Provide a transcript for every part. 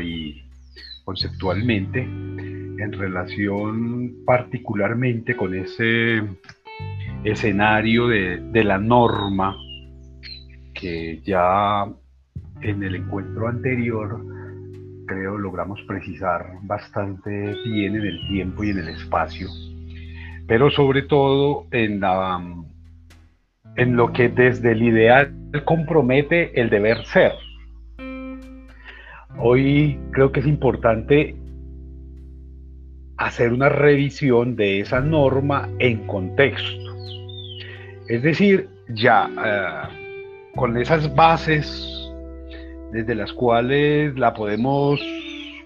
y conceptualmente en relación particularmente con ese escenario de, la norma que ya en el encuentro anterior creo logramos precisar bastante bien en el tiempo y en el espacio, pero sobre todo en, la, en lo que desde el ideal compromete el deber ser. Hoy creo que es importante hacer una revisión de esa norma en contexto. Es decir, ya eh, con esas bases desde las cuales la podemos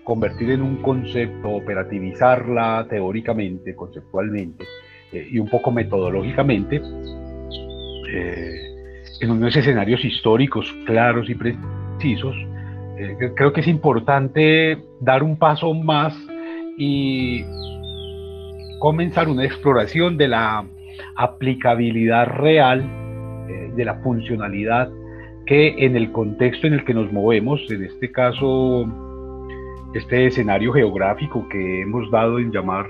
convertir en un concepto, operativizarla teóricamente, conceptualmente eh, y un poco metodológicamente, eh, en unos escenarios históricos claros y precisos, creo que es importante dar un paso más y comenzar una exploración de la aplicabilidad real, eh, de la funcionalidad que en el contexto en el que nos movemos, en este caso, este escenario geográfico que hemos dado en llamar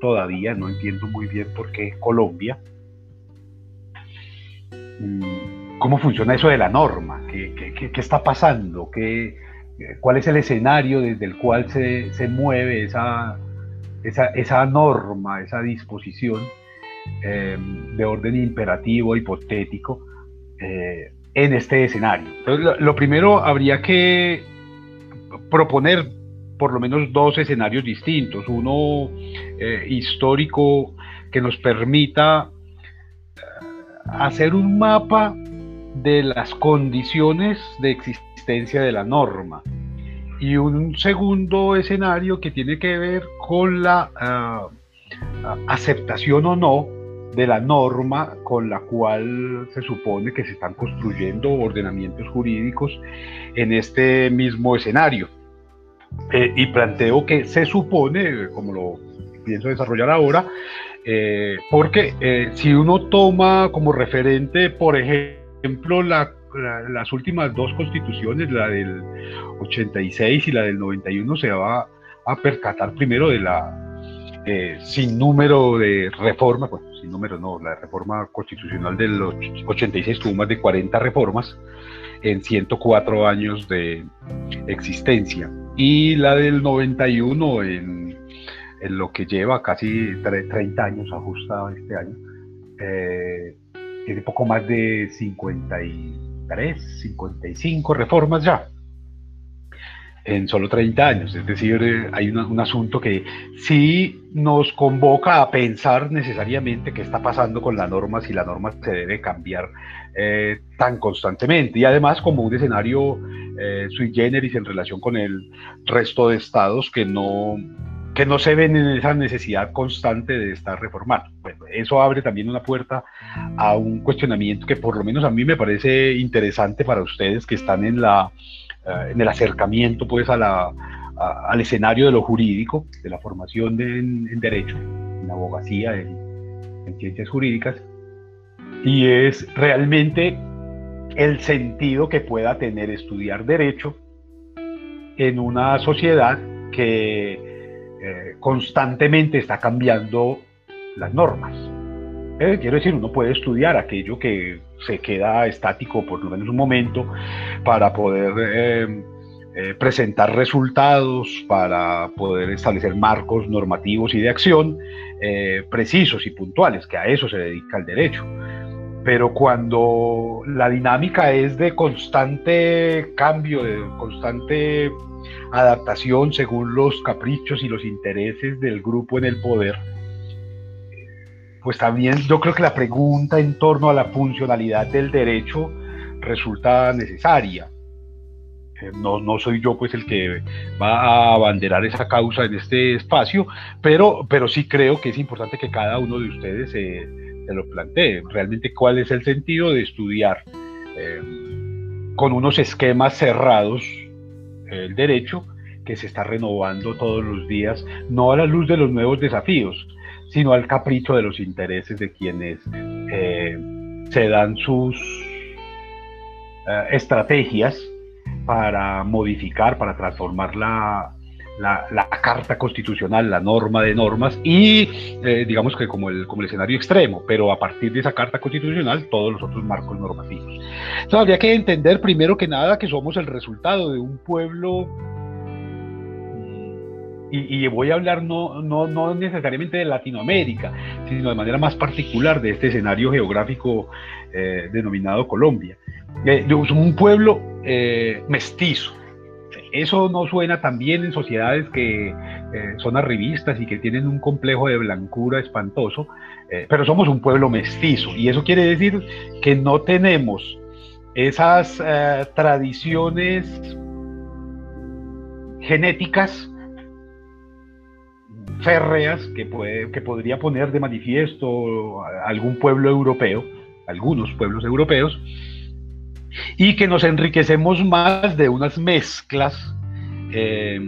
todavía, no entiendo muy bien por qué Colombia, mm, ¿cómo funciona eso de la norma? ¿Qué, qué está pasando? ¿Qué, cuál es el escenario desde el cual se, se mueve esa, esa, esa, norma, esa disposición em, de orden imperativo, hipotético, eh, en este escenario. Entonces, lo, primero habría que proponer por lo menos dos escenarios distintos, uno eh, histórico que nos permita eh, hacer un mapa de las condiciones de existencia de la norma. Y un segundo escenario que tiene que ver con la ah, aceptación o no de la norma con la cual se supone que se están construyendo ordenamientos jurídicos en este mismo escenario. Eh, y planteo que se supone, como lo pienso desarrollar ahora, eh, porque eh, si uno toma como referente, por ejemplo, la las últimas dos constituciones, la del 86 y la del 91, se va a percatar primero de la eh, sin número de reformas, bueno, sin número no, la reforma constitucional del 86 tuvo más de 40 reformas en 104 años de existencia. Y la del 91 en, en lo que lleva casi 30 años ajustada este año, eh, tiene poco más de 50 y 55 reformas ya en solo 30 años. Es decir, eh, hay un asunto que sí nos convoca a pensar necesariamente qué está pasando con la norma, si la norma se debe cambiar eh, tan constantemente. Y además como un escenario eh, sui generis en relación con el resto de estados que no que no se ven en esa necesidad constante de estar reformando. Bueno, eso abre también una puerta a un cuestionamiento que por lo menos a mí me parece interesante para ustedes que están en, la, eh, en el acercamiento pues al escenario de lo jurídico, de la formación de, en, derecho, en abogacía, en ciencias jurídicas, y es realmente el sentido que pueda tener estudiar derecho en una sociedad que eh, constantemente está cambiando las normas. Eh, quiero decir, uno puede estudiar aquello que se queda estático por lo menos un momento para poder eh, presentar resultados, para poder establecer marcos normativos y de acción precisos y puntuales, que a eso se dedica el derecho. Pero cuando la dinámica es de constante cambio, de constante adaptación según los caprichos y los intereses del grupo en el poder, pues también yo creo que la pregunta en torno a la funcionalidad del derecho resulta necesaria. Eh, no, no, soy yo pues el que va a abanderar esa causa en este espacio, pero, pero sí creo que es importante que cada uno de ustedes se, lo plantee. Realmente cuál es el sentido de estudiar eh, con unos esquemas cerrados el derecho que se está renovando todos los días, no a la luz de los nuevos desafíos, sino al capricho de los intereses de quienes eh, se dan sus eh, estrategias para modificar, para transformar la, la, carta constitucional, la norma de normas y eh, digamos que como el, como el escenario extremo, pero a partir de esa carta constitucional todos los otros marcos normativos. Entonces habría que entender primero que nada que somos el resultado de un pueblo mm, y, voy a hablar no, no, no, necesariamente de Latinoamérica, sino de manera más particular de este escenario geográfico eh, denominado Colombia. Eh, un pueblo mestizo, eso no suena tan bien en sociedades que eh, son arribistas y que tienen un complejo de blancura espantoso, eh, pero somos un pueblo mestizo y eso quiere decir que no tenemos esas eh, tradiciones genéticas férreas que, que podría poner de manifiesto algún pueblo europeo, algunos pueblos europeos, y que nos enriquecemos más de unas mezclas eh,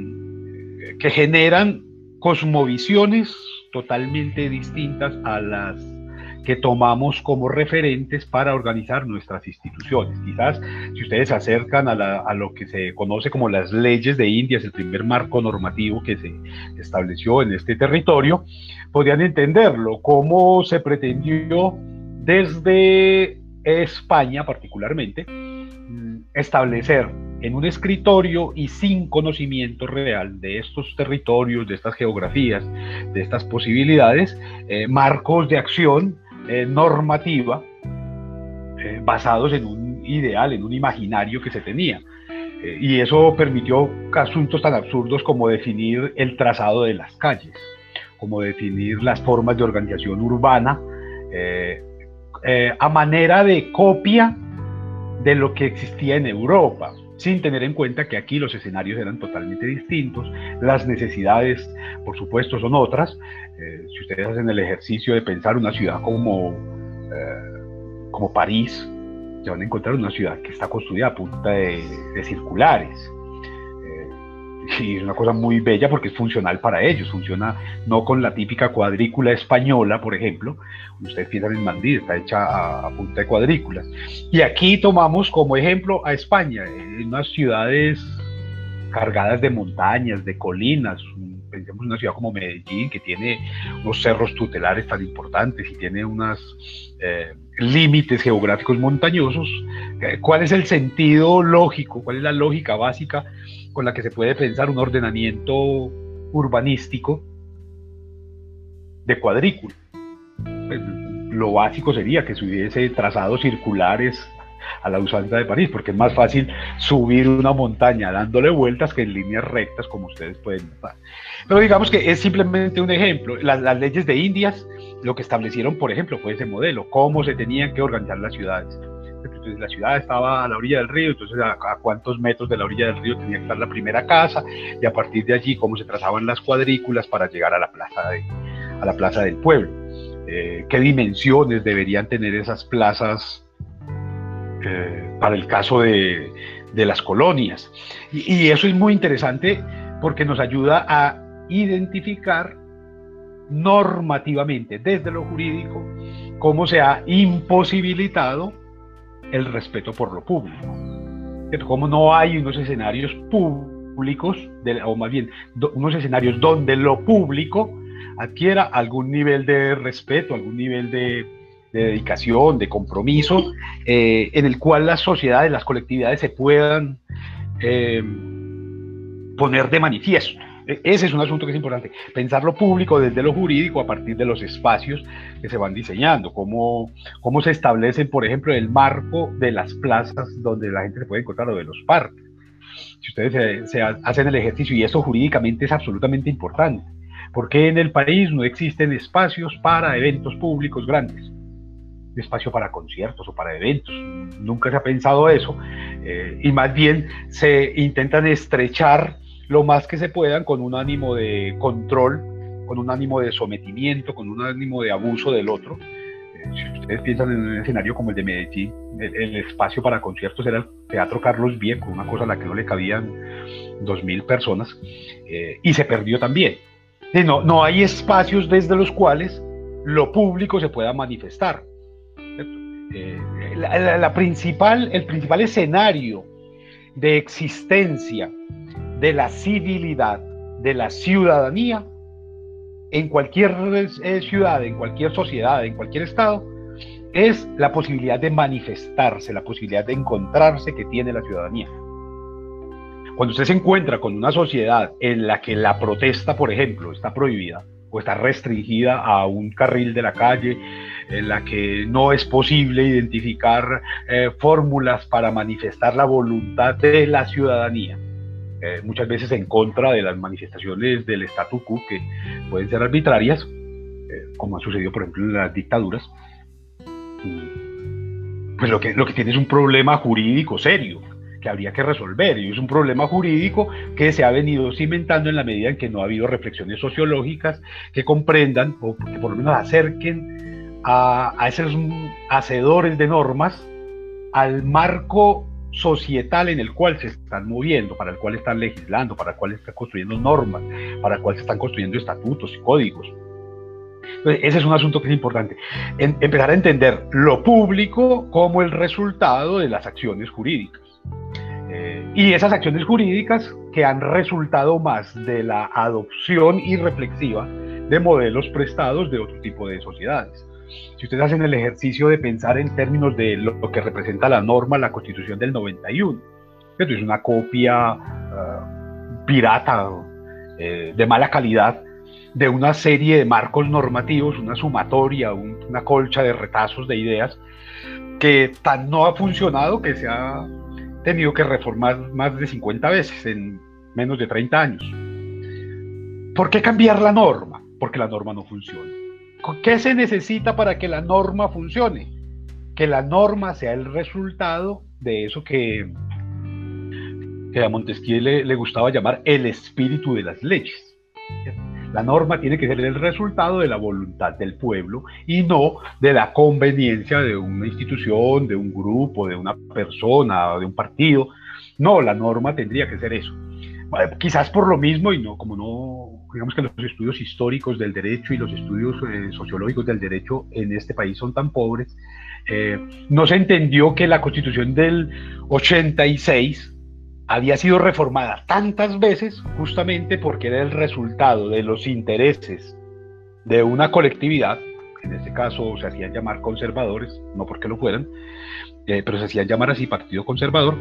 que generan cosmovisiones totalmente distintas a las que tomamos como referentes para organizar nuestras instituciones. Quizás si ustedes se acercan a, lo que se conoce como las leyes de Indias, el primer marco normativo que se estableció en este territorio, podrían entenderlo, cómo se pretendió desde España particularmente, mm, establecer en un escritorio y sin conocimiento real de estos territorios, de estas geografías, de estas posibilidades, eh, marcos de acción eh, normativa eh, basados en un ideal, en un imaginario que se tenía. y eso permitió asuntos tan absurdos como definir el trazado de las calles, como definir las formas de organización urbana, a manera de copia de lo que existía en Europa, sin tener en cuenta que aquí los escenarios eran totalmente distintos, las necesidades, por supuesto, son otras. Eh, si ustedes hacen el ejercicio de pensar una ciudad como, eh, como París, se van a encontrar una ciudad que está construida a punta de circulares, y es una cosa muy bella porque es funcional para ellos, funciona no con la típica cuadrícula española, por ejemplo, ustedes piensan en Madrid, está hecha a, punta de cuadrículas. Y aquí tomamos como ejemplo a España, en unas ciudades cargadas de montañas, de colinas, pensemos en una ciudad como Medellín, que tiene unos cerros tutelares tan importantes y tiene unos eh, límites geográficos montañosos, eh, ¿cuál es el sentido lógico, cuál es la lógica básica con la que se puede pensar un ordenamiento urbanístico de cuadrícula. Pues, lo básico sería que se hubiese trazados circulares a la usanza de París, porque es más fácil subir una montaña dándole vueltas que en líneas rectas, como ustedes pueden notar. Pero digamos que es simplemente un ejemplo. Las, las leyes de Indias lo que establecieron, por ejemplo, fue ese modelo, cómo se tenían que organizar las ciudades. Entonces la ciudad estaba a la orilla del río, entonces a, cuántos metros de la orilla del río tenía que estar la primera casa y a partir de allí cómo se trazaban las cuadrículas para llegar a la plaza, de, a la plaza del pueblo. Eh, qué dimensiones deberían tener esas plazas eh, para el caso de, de las colonias. Y, y eso es muy interesante porque nos ayuda a identificar normativamente desde lo jurídico cómo se ha imposibilitado el respeto por lo público. Como no hay unos escenarios públicos, o más bien unos escenarios donde lo público adquiera algún nivel de respeto, algún nivel de, dedicación, de compromiso, eh, en el cual las sociedades, las colectividades se puedan eh, poner de manifiesto. E, ese es un asunto que es importante. Pensar lo público desde lo jurídico a partir de los espacios que se van diseñando. Cómo, cómo se establecen, por ejemplo, el marco de las plazas donde la gente se puede encontrar o de los parques. Si ustedes se, hacen el ejercicio, y eso jurídicamente es absolutamente importante, porque en el país no existen espacios para eventos públicos grandes espacio para conciertos o para eventos. Nunca se ha pensado eso. Eh, y más bien se intentan estrechar lo más que se puedan con un ánimo de control, con un ánimo de sometimiento, con un ánimo de abuso del otro. Eh, si ustedes piensan en un escenario como el de Medellín, el, espacio para conciertos era el Teatro Carlos Vieco, una cosa a la que no le cabían dos mil personas, eh, y se perdió también. No, no hay espacios desde los cuales lo público se pueda manifestar. Eh, la, principal, el principal escenario de existencia de la civilidad, de la ciudadanía, en cualquier eh, ciudad, en cualquier sociedad, en cualquier estado, es la posibilidad de manifestarse, la posibilidad de encontrarse que tiene la ciudadanía. Cuando usted se encuentra con una sociedad en la que la protesta, por ejemplo, está prohibida o está restringida a un carril de la calle, en la que no es posible identificar eh, fórmulas para manifestar la voluntad de la ciudadanía, eh, muchas veces en contra de las manifestaciones del statu quo que pueden ser arbitrarias, eh, como ha sucedido por ejemplo en las dictaduras, pues lo que, lo que tiene es un problema jurídico serio que habría que resolver y es un problema jurídico que se ha venido cimentando en la medida en que no ha habido reflexiones sociológicas que comprendan o que por lo menos acerquen a, a esos hacedores de normas al marco societal en el cual se están moviendo, para el cual están legislando, para el cual están construyendo normas, para el cual se están construyendo estatutos y códigos. ese es un asunto que es importante. empezar a entender lo público como el resultado de las acciones jurídicas. Eh, y esas acciones jurídicas que han resultado más de la adopción irreflexiva de modelos prestados de otro tipo de sociedades si ustedes hacen el ejercicio de pensar en términos de lo, que representa la norma, la constitución del 91, esto es una copia ah, pirata eh, de mala calidad de una serie de marcos normativos, una sumatoria, una colcha de retazos de ideas que tan no ha funcionado que se ha tenido que reformar más de 50 veces en menos de 30 años. ¿Por qué cambiar la norma? Porque la norma no funciona. ¿Qué se necesita para que la norma funcione? Que la norma sea el resultado de eso que, que a Montesquieu le, gustaba llamar el espíritu de las leyes. La norma tiene que ser el resultado de la voluntad del pueblo y no de la conveniencia de una institución, de un grupo, de una persona, de un partido. No, la norma tendría que ser eso. Quizás por lo mismo, y no, como no digamos que los estudios históricos del derecho y los estudios eh, sociológicos del derecho en este país son tan pobres, eh, no se entendió que la constitución del 86 había sido reformada tantas veces justamente porque era el resultado de los intereses de una colectividad, en este caso se hacían llamar conservadores, no porque lo fueran, eh, pero se hacían llamar así Partido Conservador,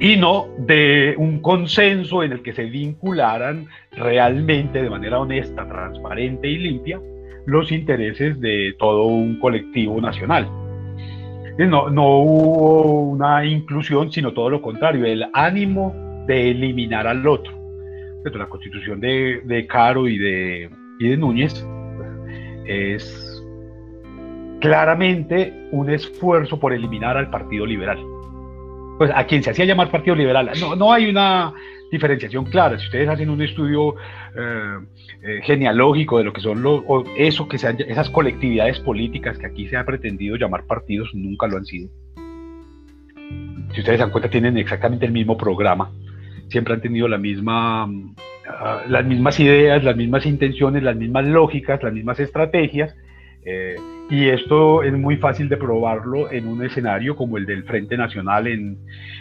y no de un consenso en el que se vincularan realmente de manera honesta, transparente y limpia los intereses de todo un colectivo nacional. No, no hubo una inclusión, sino todo lo contrario, el ánimo de eliminar al otro. La constitución de, de Caro y de, y de Núñez es claramente un esfuerzo por eliminar al Partido Liberal pues a quien se hacía llamar Partido Liberal. No, no hay una diferenciación clara. Si ustedes hacen un estudio eh, eh, genealógico de lo que son los, eso que sean, esas colectividades políticas que aquí se ha pretendido llamar partidos, nunca lo han sido. Si ustedes se dan cuenta, tienen exactamente el mismo programa. Siempre han tenido misma, ah, las mismas ideas, las mismas intenciones, las mismas lógicas, las mismas estrategias. Eh, y esto es muy fácil de probarlo en un escenario como el del Frente Nacional en,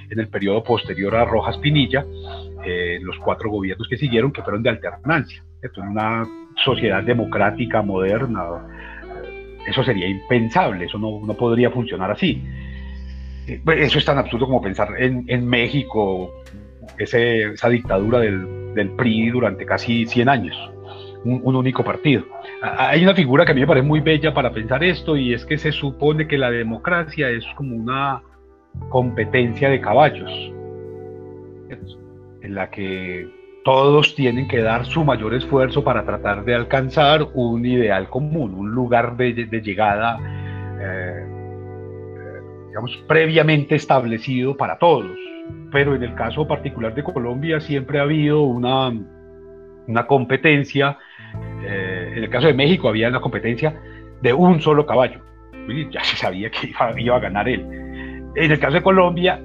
el periodo posterior a Rojas Pinilla, eh, los cuatro gobiernos que siguieron, que fueron de alternancia. En una sociedad democrática, moderna, eh, eso sería impensable, eso no, no podría funcionar así. Eh, pues, eso es tan absurdo como pensar en, México, ese, esa dictadura del, del PRI durante casi 100 años un, único partido. Hay una figura que a mí me parece muy bella para pensar esto y es que se supone que la democracia es como una competencia de caballos, en la que todos tienen que dar su mayor esfuerzo para tratar de alcanzar un ideal común, un lugar de, llegada, eh, digamos, previamente establecido para todos. Pero en el caso particular de Colombia siempre ha habido una, una competencia eh, en el caso de México había una competencia de un solo caballo. Ya se sabía que iba, a ganar él. En el caso de Colombia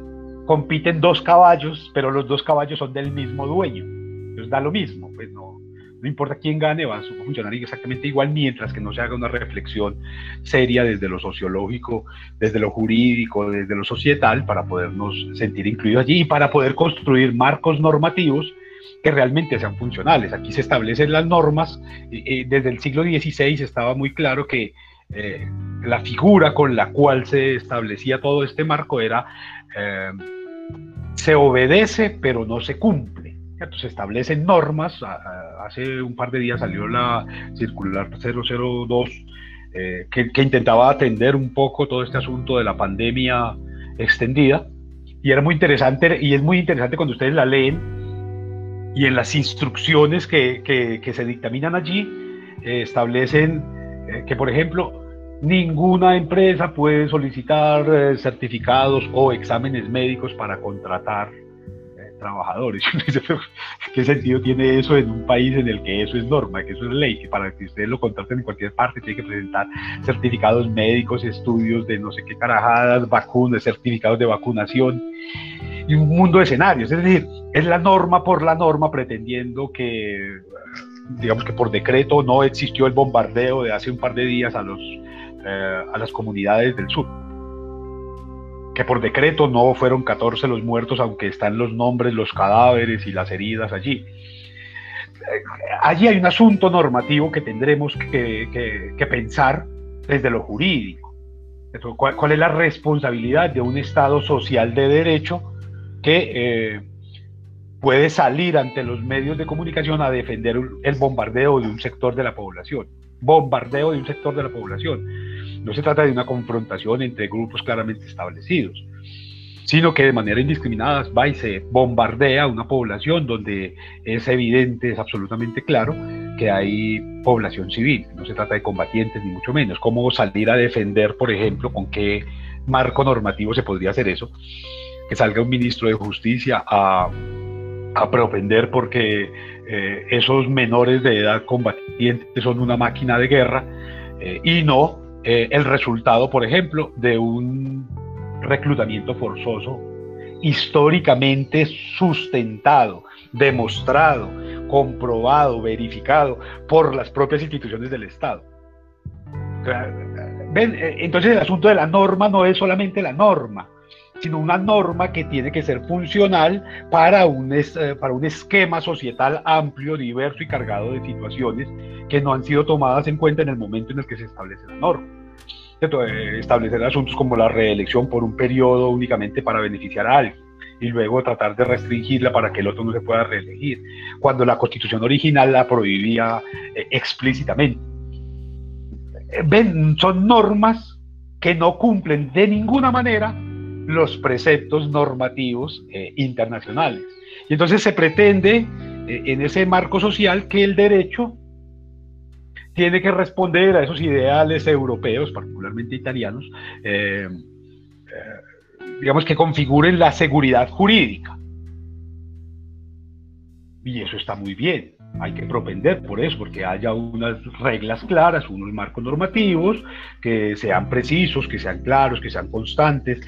compiten dos caballos, pero los dos caballos son del mismo dueño. Entonces da lo mismo, pues no, no importa quién gane, va a funcionar exactamente igual mientras que no se haga una reflexión seria desde lo sociológico, desde lo jurídico, desde lo societal, para podernos sentir incluidos allí y para poder construir marcos normativos que realmente sean funcionales. Aquí se establecen las normas. desde el siglo XVI estaba muy claro que eh, la figura con la cual se establecía todo este marco era eh, se obedece pero no se cumple. Se establecen normas. Hace un par de días salió la circular 002 eh, que, que intentaba atender un poco todo este asunto de la pandemia extendida. Y era muy interesante, y es muy interesante cuando ustedes la leen, y en las instrucciones que, que, se dictaminan allí eh, establecen eh, que, por ejemplo, ninguna empresa puede solicitar eh, certificados o exámenes médicos para contratar trabajadores. ¿Qué sentido tiene eso en un país en el que eso es norma, que eso es ley, que para que ustedes lo contraten en cualquier parte tiene que presentar certificados médicos, estudios de no sé qué carajadas, vacunas, certificados de vacunación? Y un mundo de escenarios. Es decir, es la norma por la norma pretendiendo que, digamos que por decreto no existió el bombardeo de hace un par de días a, los, eh, a las comunidades del sur. Que por decreto no fueron 14 los muertos, aunque están los nombres, los cadáveres y las heridas allí. Allí hay un asunto normativo que tendremos que, que, pensar desde lo jurídico. ¿Cuál, ¿Cuál, es la responsabilidad de un Estado social de derecho que eh, puede salir ante los medios de comunicación a defender el bombardeo de un sector de la población. Bombardeo de un sector de la población. No se trata de una confrontación entre grupos claramente establecidos, sino que de manera indiscriminada va y se bombardea una población donde es evidente, es absolutamente claro que hay población civil. No se trata de combatientes ni mucho menos. ¿Cómo salir a defender, por ejemplo, con qué marco normativo se podría hacer eso? Que salga un ministro de justicia a, a propender porque eh, esos menores de edad combatientes son una máquina de guerra eh, y no eh, el resultado, por ejemplo, de un reclutamiento forzoso históricamente sustentado, demostrado, comprobado, verificado por las propias instituciones del Estado. Entonces el asunto de la norma no es solamente la norma, sino una norma que tiene que ser funcional para un, eh, para un esquema societal amplio, diverso y cargado de situaciones que no han sido tomadas en cuenta en el momento en el que se establece la norma. Eh, establecer asuntos como la reelección por un periodo únicamente para beneficiar a alguien y luego tratar de restringirla para que el otro no se pueda reelegir, cuando la constitución original la prohibía eh, explícitamente. Ven, son normas que no cumplen de ninguna manera los preceptos normativos eh, internacionales. Y entonces se pretende eh, en ese marco social que el derecho tiene que responder a esos ideales europeos, particularmente italianos, eh, digamos que configuren la seguridad jurídica. Y eso está muy bien hay que propender por eso, porque haya unas reglas claras, unos marcos normativos que sean precisos, que sean claros, que sean constantes,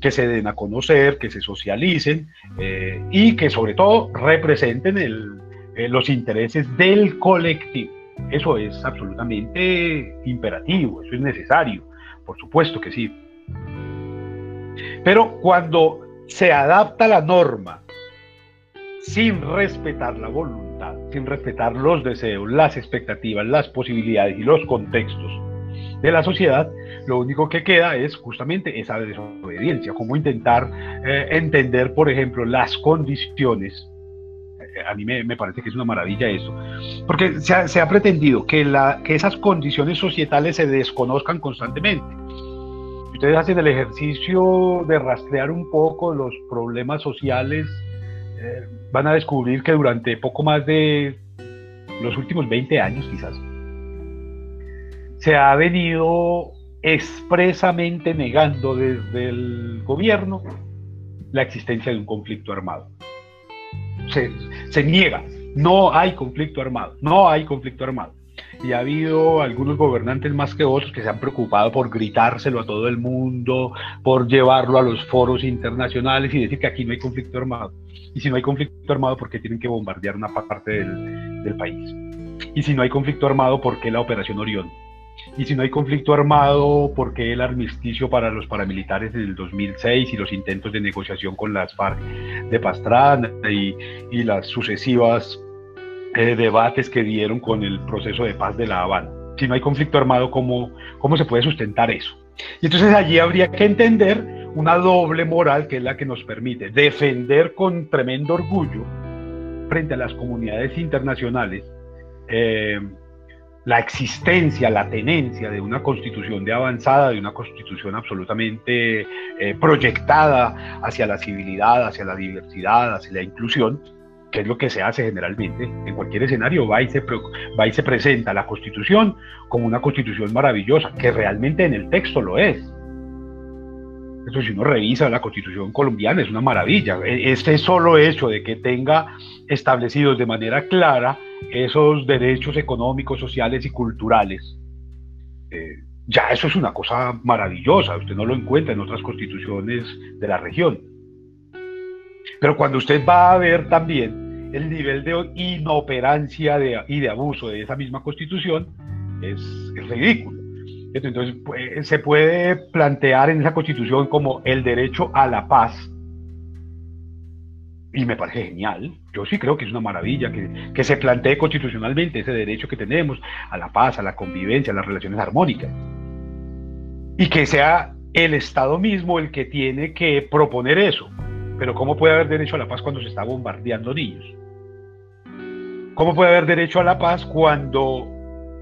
que se den a conocer, que se socialicen eh, y que sobre todo representen eh, los intereses del colectivo. Eso es absolutamente imperativo, eso es necesario, por supuesto que sí. Pero cuando se adapta la norma sin respetar la voluntad, sin respetar los deseos, las expectativas, las posibilidades y los contextos de la sociedad, lo único que queda es justamente esa desobediencia, como intentar eh, entender, por ejemplo, las condiciones. Eh, a mí me, parece que es una maravilla eso, porque se ha, pretendido que, la, que esas condiciones societales se desconozcan constantemente. Ustedes hacen el ejercicio de rastrear un poco los problemas sociales van a descubrir que durante poco más de los últimos 20 años quizás, se ha venido expresamente negando desde el gobierno la existencia de un conflicto armado. Se niega, no hay conflicto armado, no hay conflicto armado y ha habido algunos gobernantes más que otros que se han preocupado por gritárselo a todo el mundo, por llevarlo a los foros internacionales y decir que aquí no hay conflicto armado. Y si no hay conflicto armado, ¿por qué tienen que bombardear una parte del, del país? Y si no hay conflicto armado, ¿por qué la Operación Orión? Y si no hay conflicto armado, ¿por qué el armisticio para los paramilitares del 2006 y los intentos de negociación con las FARC de Pastrana y, y las sucesivas eh, debates que dieron con el proceso de paz de La Habana? Si no hay conflicto armado, ¿cómo, cómo se puede sustentar eso? Y entonces allí habría que entender una doble moral que es la que nos permite defender con tremendo orgullo frente a las comunidades internacionales eh, la existencia, la tenencia de una constitución de avanzada, de una constitución absolutamente eh, proyectada hacia la civilidad, hacia la diversidad, hacia la inclusión, que es lo que se hace generalmente. En cualquier escenario va y, se, va y se presenta la constitución como una constitución maravillosa, que realmente en el texto lo es. Eso si uno revisa la constitución colombiana es una maravilla. E, este solo hecho de que tenga establecidos de manera clara esos derechos económicos, sociales y culturales, eh, ya eso es una cosa maravillosa. Usted no lo encuentra en otras constituciones de la región. Pero cuando usted va a ver también el nivel de inoperancia y de abuso de esa misma constitución, es, ridículo. Entonces pues, se puede plantear en esa constitución como el derecho a la paz. Y me parece genial. Yo sí creo que es una maravilla que, que se plantee constitucionalmente ese derecho que tenemos a la paz, a la convivencia, a las relaciones armónicas. Y que sea el Estado mismo el que tiene que proponer eso. Pero ¿cómo puede haber derecho a la paz cuando se está bombardeando niños? ¿Cómo puede haber derecho a la paz cuando,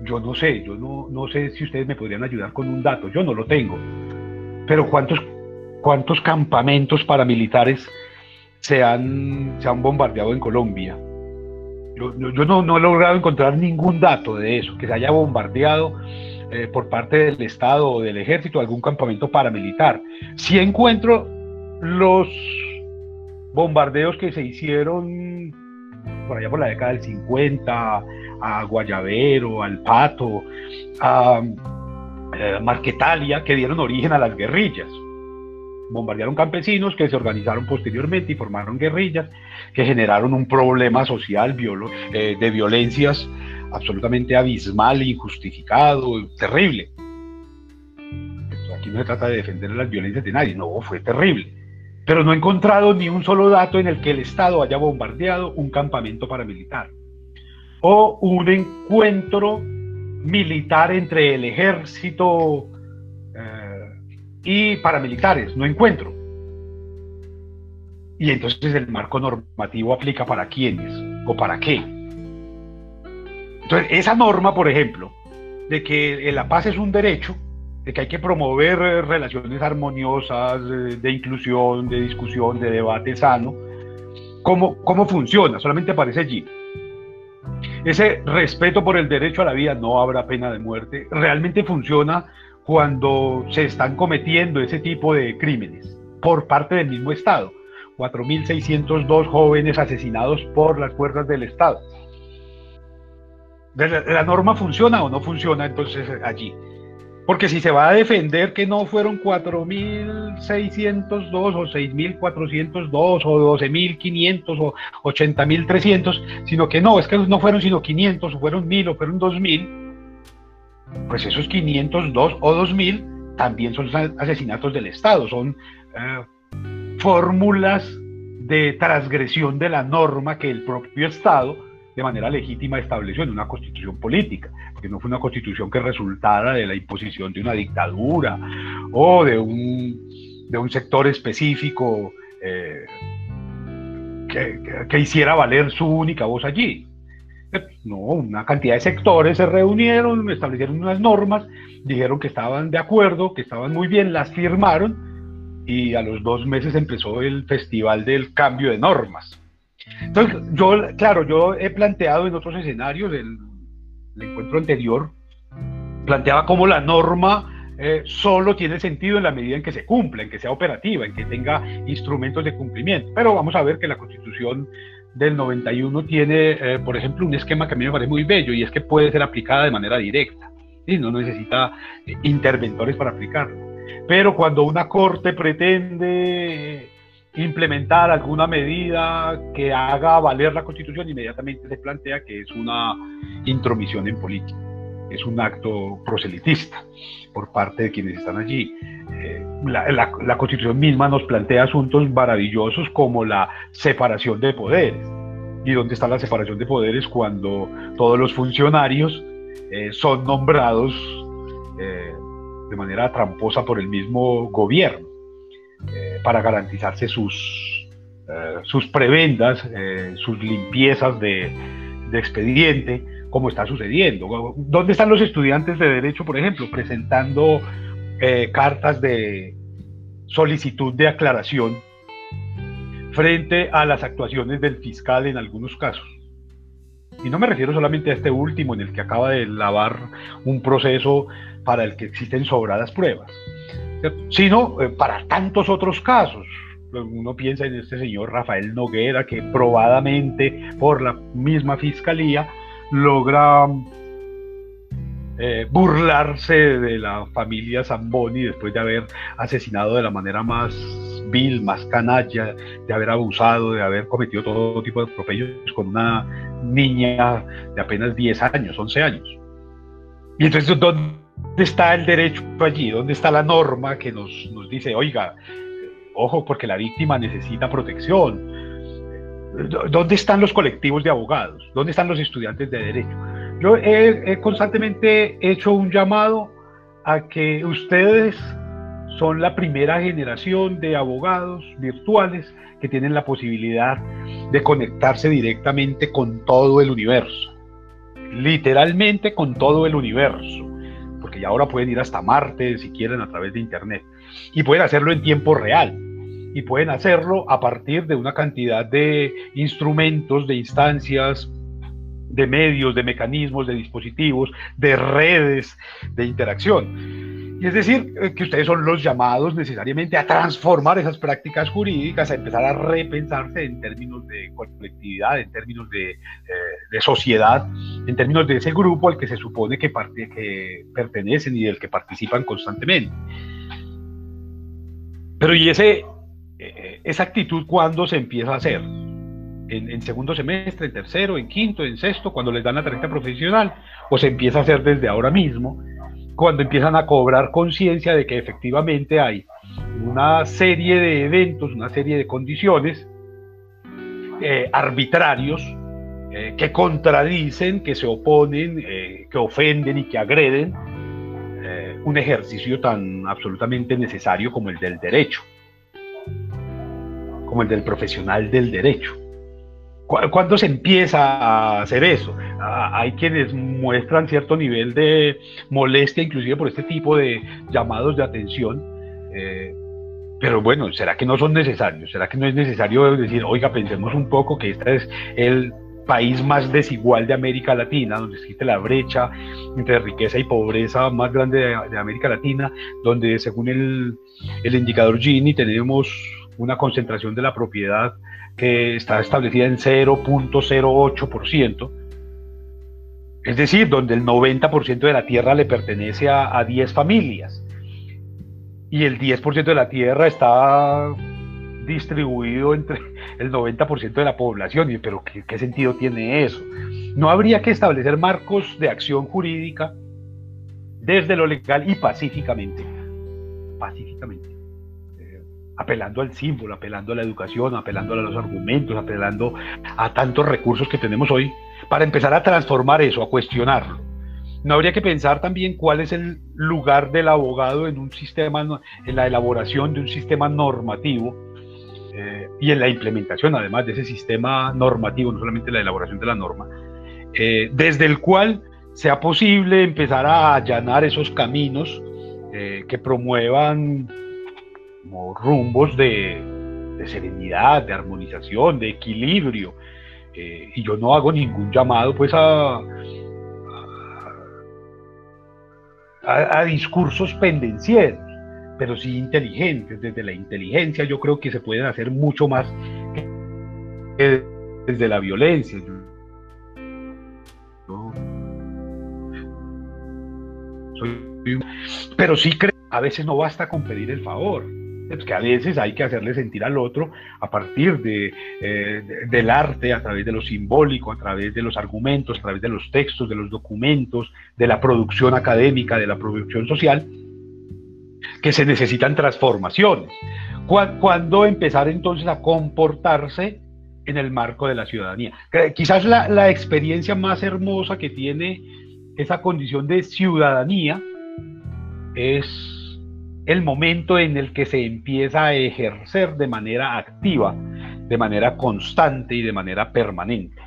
yo no sé, yo no, no sé si ustedes me podrían ayudar con un dato, yo no lo tengo, pero cuántos, cuántos campamentos paramilitares se han, se han bombardeado en Colombia? Yo, no, no, he logrado encontrar ningún dato de eso, que se haya bombardeado eh, por parte del Estado o del ejército algún campamento paramilitar. Si encuentro los bombardeos que se hicieron por allá por la década del 50 a Guayavero, al Pato, a, eh, Marquetalia, que dieron origen a las guerrillas. Bombardearon campesinos que se organizaron posteriormente y formaron guerrillas que generaron un problema social eh, de violencias absolutamente abismal, injustificado, terrible. Aquí no se trata de defender las violencias de nadie, no, fue terrible pero no he encontrado ni un solo dato en el que el Estado haya bombardeado un campamento paramilitar o un encuentro militar entre el ejército eh, y paramilitares. No encuentro. Y entonces el marco normativo aplica para quiénes o para qué. Entonces, esa norma, por ejemplo, de que la paz es un derecho, de que hay que promover eh, relaciones armoniosas, de, inclusión, de discusión, de debate sano. ¿Cómo, ¿Cómo funciona? Solamente aparece allí. Ese respeto por el derecho a la vida, no habrá pena de muerte, realmente funciona cuando se están cometiendo ese tipo de crímenes por parte del mismo Estado. 4.602 jóvenes asesinados por las fuerzas del Estado. ¿La norma funciona o no funciona entonces allí? Porque si se va a defender que no fueron 4.602 o 6.402 o 12.500 o 80.300, sino que no, es que no fueron sino 500 o fueron 1.000 o fueron 2.000, pues esos 502 o 2.000 también son asesinatos del Estado, son eh, fórmulas de transgresión de la norma que el propio Estado de manera legítima estableció en una constitución política, porque no fue una constitución que resultara de la imposición de una dictadura o de un, de un sector específico eh, que, que, hiciera valer su única voz allí. No, una cantidad de sectores se reunieron, establecieron unas normas, dijeron que estaban de acuerdo, que estaban muy bien, las firmaron y a los dos meses empezó el festival del cambio de normas. Entonces, yo, claro, yo he planteado en otros escenarios, el, encuentro anterior, planteaba cómo la norma eh, solo tiene sentido en la medida en que se cumpla, en que sea operativa, en que tenga instrumentos de cumplimiento. Pero vamos a ver que la Constitución del 91 tiene, eh, por ejemplo, un esquema que a mí me parece muy bello y es que puede ser aplicada de manera directa. y No necesita eh, interventores para aplicarlo. Pero cuando una corte pretende implementar alguna medida que haga valer la constitución, inmediatamente se plantea que es una intromisión en política, es un acto proselitista por parte de quienes están allí. Eh, la, constitución misma nos plantea asuntos maravillosos como la separación de poderes. ¿Y dónde está la separación de poderes cuando todos los funcionarios eh, son nombrados eh, de manera tramposa por el mismo gobierno? Para garantizarse sus, sus prebendas, sus limpiezas de, de expediente, como está sucediendo. ¿Dónde están los estudiantes de derecho, por ejemplo, presentando eh, cartas de solicitud de aclaración frente a las actuaciones del fiscal en algunos casos? Y no me refiero solamente a este último en el que acaba de lavar un proceso para el que existen sobradas pruebas, sino eh, para tantos otros casos. Uno piensa en este señor Rafael Noguera, que probadamente por la misma fiscalía logra eh, burlarse de la familia Zamboni después de haber asesinado de la manera más vil, más canalla, de haber abusado, de haber cometido todo tipo de atropellos con una niña de apenas 10 años, 11 años. Y entonces, ¿dónde está el derecho allí? ¿Dónde está la norma que nos, nos dice, oiga, ojo, porque la víctima necesita protección? ¿Dónde están los colectivos de abogados? ¿Dónde están los estudiantes de derecho? Yo he, constantemente hecho un llamado a que ustedes son la primera generación de abogados virtuales que tienen la posibilidad de conectarse directamente con todo el universo, literalmente con todo el universo, porque ya ahora pueden ir hasta Marte si quieren a través de Internet. Y pueden hacerlo en tiempo real. Y pueden hacerlo a partir de una cantidad de instrumentos, de instancias, de medios, de mecanismos, de dispositivos, de redes de interacción. Y es decir, eh, que ustedes son los llamados necesariamente a transformar esas prácticas jurídicas, a empezar a repensarse en términos de colectividad, en términos de, eh, sociedad, en términos de ese grupo al que se supone que, que pertenecen y del que participan constantemente. Pero y ese eh, esa actitud cuando se empieza a hacer. En, segundo semestre, en tercero, en quinto, en sexto, cuando les dan la tarjeta profesional, o se empieza a hacer desde ahora mismo, cuando empiezan a cobrar conciencia de que efectivamente hay una serie de eventos, una serie de condiciones eh, arbitrarios eh, que contradicen, que se oponen, que ofenden y que agreden un ejercicio tan absolutamente necesario como el del derecho como el del profesional del derecho. ¿Cuándo se empieza a hacer eso? Hay quienes muestran cierto nivel de molestia, inclusive por este tipo de llamados de atención. Eh, pero bueno, ¿será que no son necesarios? ¿Será que no es necesario decir, oiga, pensemos un poco que este es el país más desigual de América Latina, donde existe la brecha entre riqueza y pobreza más grande de, América Latina, donde según el, el indicador Gini tenemos una concentración de la propiedad que está establecida en 0.08%, es decir, donde el 90% de la tierra le pertenece a, 10 familias y el 10% de la tierra está distribuido entre el 90% de la población. Pero ¿qué, ¿qué, sentido tiene eso? No habría que establecer marcos de acción jurídica desde lo legal y pacíficamente. Pacíficamente apelando al símbolo, apelando a la educación, apelando a los argumentos, apelando a tantos recursos que tenemos hoy, para empezar a transformar eso, a cuestionarlo. No habría que pensar también cuál es el lugar del abogado en un sistema, en la elaboración de un sistema normativo eh, y en la implementación, además de ese sistema normativo, no solamente la elaboración de la norma, eh, desde el cual sea posible empezar a allanar esos caminos eh, que promuevan como rumbos de, serenidad, de armonización, de equilibrio. Eh, y yo no hago ningún llamado pues a, a, discursos pendencieros, pero sí inteligentes. Desde la inteligencia yo creo que se pueden hacer mucho más que desde la violencia. pero sí creo, a veces no basta con pedir el favor Es que a veces hay que hacerle sentir al otro a partir de, eh, del arte, a través de lo simbólico, a través de los argumentos, a través de los textos, de los documentos, de la producción académica, de la producción social, que se necesitan transformaciones. ¿Cuándo empezar entonces a comportarse en el marco de la ciudadanía? Quizás la, la experiencia más hermosa que tiene esa condición de ciudadanía es el momento en el que se empieza a ejercer de manera activa, de manera constante y de manera permanente.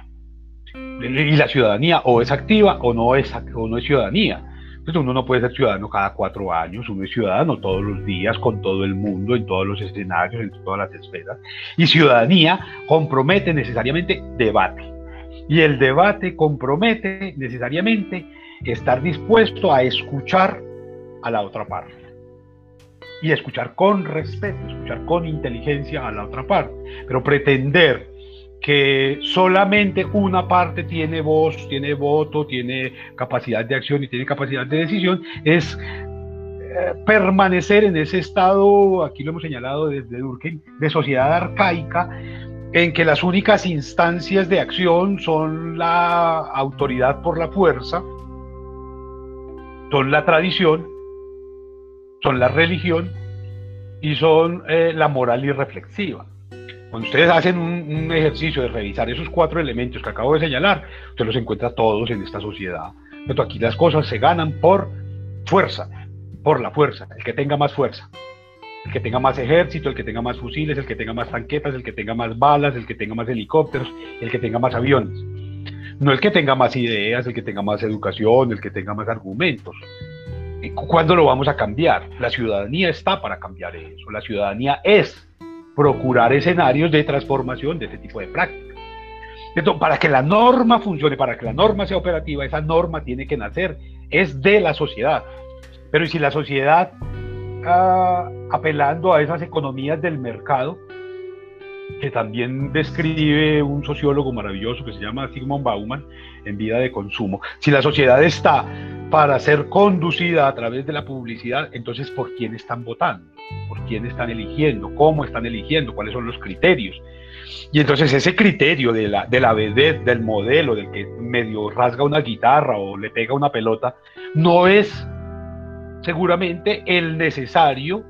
Y la ciudadanía o es activa o no es, o no es ciudadanía. Entonces uno no puede ser ciudadano cada cuatro años, uno es ciudadano todos los días, con todo el mundo, en todos los escenarios, en todas las esferas. Y ciudadanía compromete necesariamente debate. Y el debate compromete necesariamente estar dispuesto a escuchar a la otra parte y escuchar con respeto, escuchar con inteligencia a la otra parte, pero pretender que solamente una parte tiene voz, tiene voto, tiene capacidad de acción y tiene capacidad de decisión, es eh, permanecer en ese estado, aquí lo hemos señalado desde Durkheim, de sociedad arcaica, en que las únicas instancias de acción son la autoridad por la fuerza, son la tradición son la religión y son eh, la moral irreflexiva. Cuando ustedes hacen un, ejercicio de revisar esos cuatro elementos que acabo de señalar, usted los encuentra todos en esta sociedad. Pero aquí las cosas se ganan por fuerza, por la fuerza, el que tenga más fuerza, el que tenga más ejército, el que tenga más fusiles, el que tenga más tanquetas, el que tenga más balas, el que tenga más helicópteros, el que tenga más aviones. No el que tenga más ideas, el que tenga más educación, el que tenga más argumentos. ¿Cuándo lo vamos a cambiar? La ciudadanía está para cambiar eso. La ciudadanía es procurar escenarios de transformación de este tipo de prácticas. Entonces, para que la norma funcione, para que la norma sea operativa, esa norma tiene que nacer, es de la sociedad. Pero si la sociedad, ah, apelando a esas economías del mercado, que también describe un sociólogo maravilloso que se llama Sigmund Bauman en Vida de Consumo, si la sociedad está para ser conducida a través de la publicidad, entonces ¿por quién están votando? ¿Por quién están eligiendo? ¿Cómo están eligiendo? ¿Cuáles son los criterios? Y entonces ese criterio de la, de la vedette, del modelo, del que medio rasga una guitarra o le pega una pelota, no es seguramente el necesario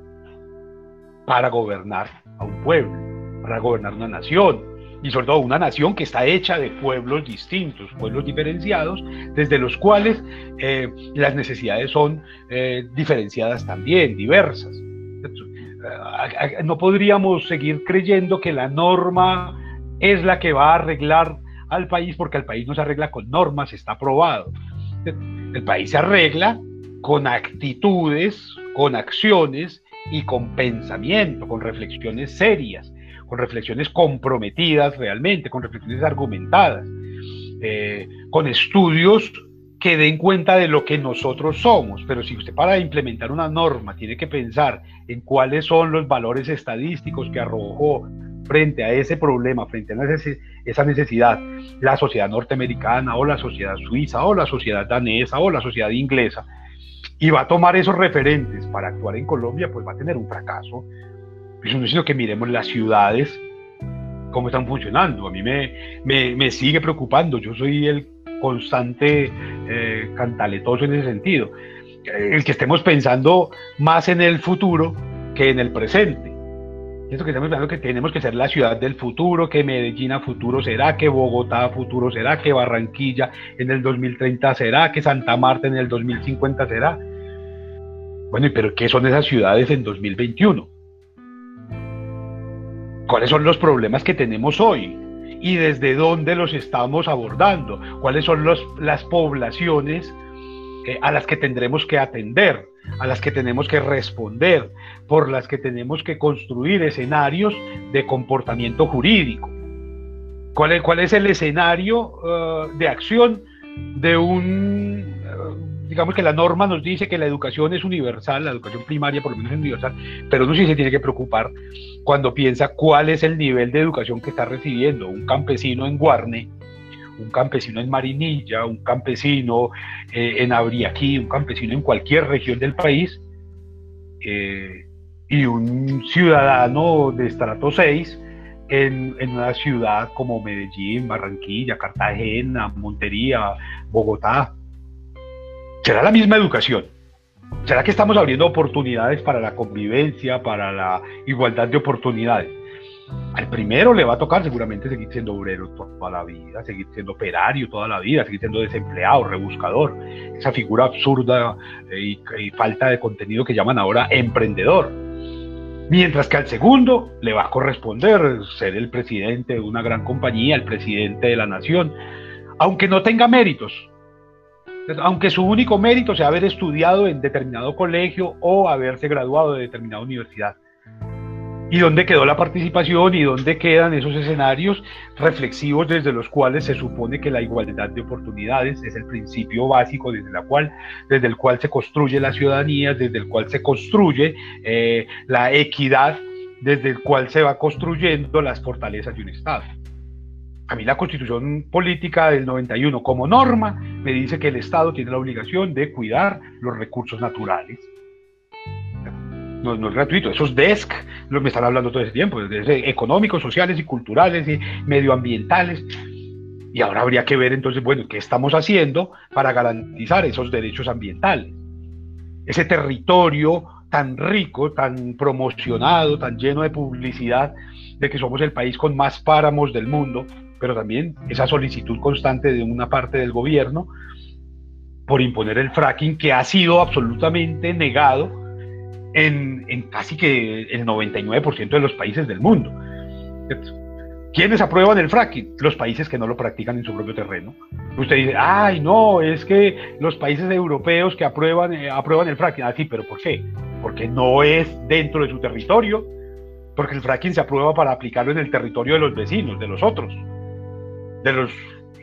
para gobernar a un pueblo, para gobernar una nación, y sobre todo una nación que está hecha de pueblos distintos, pueblos diferenciados, desde los cuales eh, las necesidades son eh, diferenciadas también, diversas. Eh, no podríamos seguir creyendo que la norma es la que va a arreglar al país, porque el país no se arregla con normas, está aprobado. El país se arregla con actitudes, con acciones y con pensamiento, con reflexiones serias con reflexiones comprometidas realmente, con reflexiones argumentadas, eh, con estudios que den cuenta de lo que nosotros somos. Pero si usted para implementar una norma tiene que pensar en cuáles son los valores estadísticos que arrojó frente a ese problema, frente a esa necesidad, la sociedad norteamericana o la sociedad suiza o la sociedad danesa o la sociedad inglesa, y va a tomar esos referentes para actuar en Colombia, pues va a tener un fracaso un que miremos las ciudades, cómo están funcionando. A mí me, me, sigue preocupando. Yo soy el constante eh, cantaletoso en ese sentido. El que estemos pensando más en el futuro que en el presente. Eso que estamos pensando que tenemos que ser la ciudad del futuro, que Medellín a futuro será, que Bogotá a futuro será, que Barranquilla en el 2030 será, que Santa Marta en el 2050 será. Bueno, pero ¿qué son esas ciudades en 2021? Cuáles son los problemas que tenemos hoy y desde dónde los estamos abordando, cuáles son las poblaciones eh, a las que tendremos que atender, a las que tenemos que responder, por las que tenemos que construir escenarios de comportamiento jurídico. ¿Cuál es, el escenario eh, de acción de un digamos que la norma nos dice que la educación es universal, la educación primaria por lo menos es universal, pero uno sí se tiene que preocupar cuando piensa cuál es el nivel de educación que está recibiendo un campesino en Guarne, un campesino en Marinilla, un campesino eh, en Abriaquí, un campesino en cualquier región del país, eh, y un ciudadano de estrato 6 en, en, una ciudad como Medellín, Barranquilla, Cartagena, Montería, Bogotá. ¿Será la misma educación? ¿Será que estamos abriendo oportunidades para la convivencia, para la igualdad de oportunidades? Al primero le va a tocar seguramente seguir siendo obrero toda la vida, seguir siendo operario toda la vida, seguir siendo desempleado, rebuscador, esa figura absurda y, y falta de contenido que llaman ahora emprendedor. Mientras que al segundo le va a corresponder ser el presidente de una gran compañía, el presidente de la nación, aunque no tenga méritos, aunque su único mérito sea haber estudiado en determinado colegio o haberse graduado de determinada universidad. ¿Y dónde quedó la participación y dónde quedan esos escenarios reflexivos desde los cuales se supone que la igualdad de oportunidades es el principio básico desde, cual, desde el cual se construye la ciudadanía, desde el cual se construye eh, la equidad, desde el cual se va construyendo las fortalezas de un Estado? A mí la constitución política del 91 como norma me dice que el Estado tiene la obligación de cuidar los recursos naturales no, es gratuito, esos DESC, lo me están hablando todo ese tiempo, económicos, sociales y culturales y medioambientales. Y ahora habría que ver entonces, bueno, qué estamos haciendo para garantizar esos derechos ambientales. Ese territorio tan rico, tan promocionado, tan lleno de publicidad, de que somos el país con más páramos del mundo, pero también esa solicitud constante de una parte del gobierno por imponer el fracking que ha sido absolutamente negado en, casi que el 99% de los países del mundo. ¿Quiénes aprueban el fracking? Los países que no lo practican en su propio terreno. Usted dice, ay, no, es que los países europeos que aprueban, eh, aprueban el fracking. Ah, sí, pero ¿por qué? Porque no es dentro de su territorio, porque el fracking se aprueba para aplicarlo en el territorio de los vecinos, de los otros, de los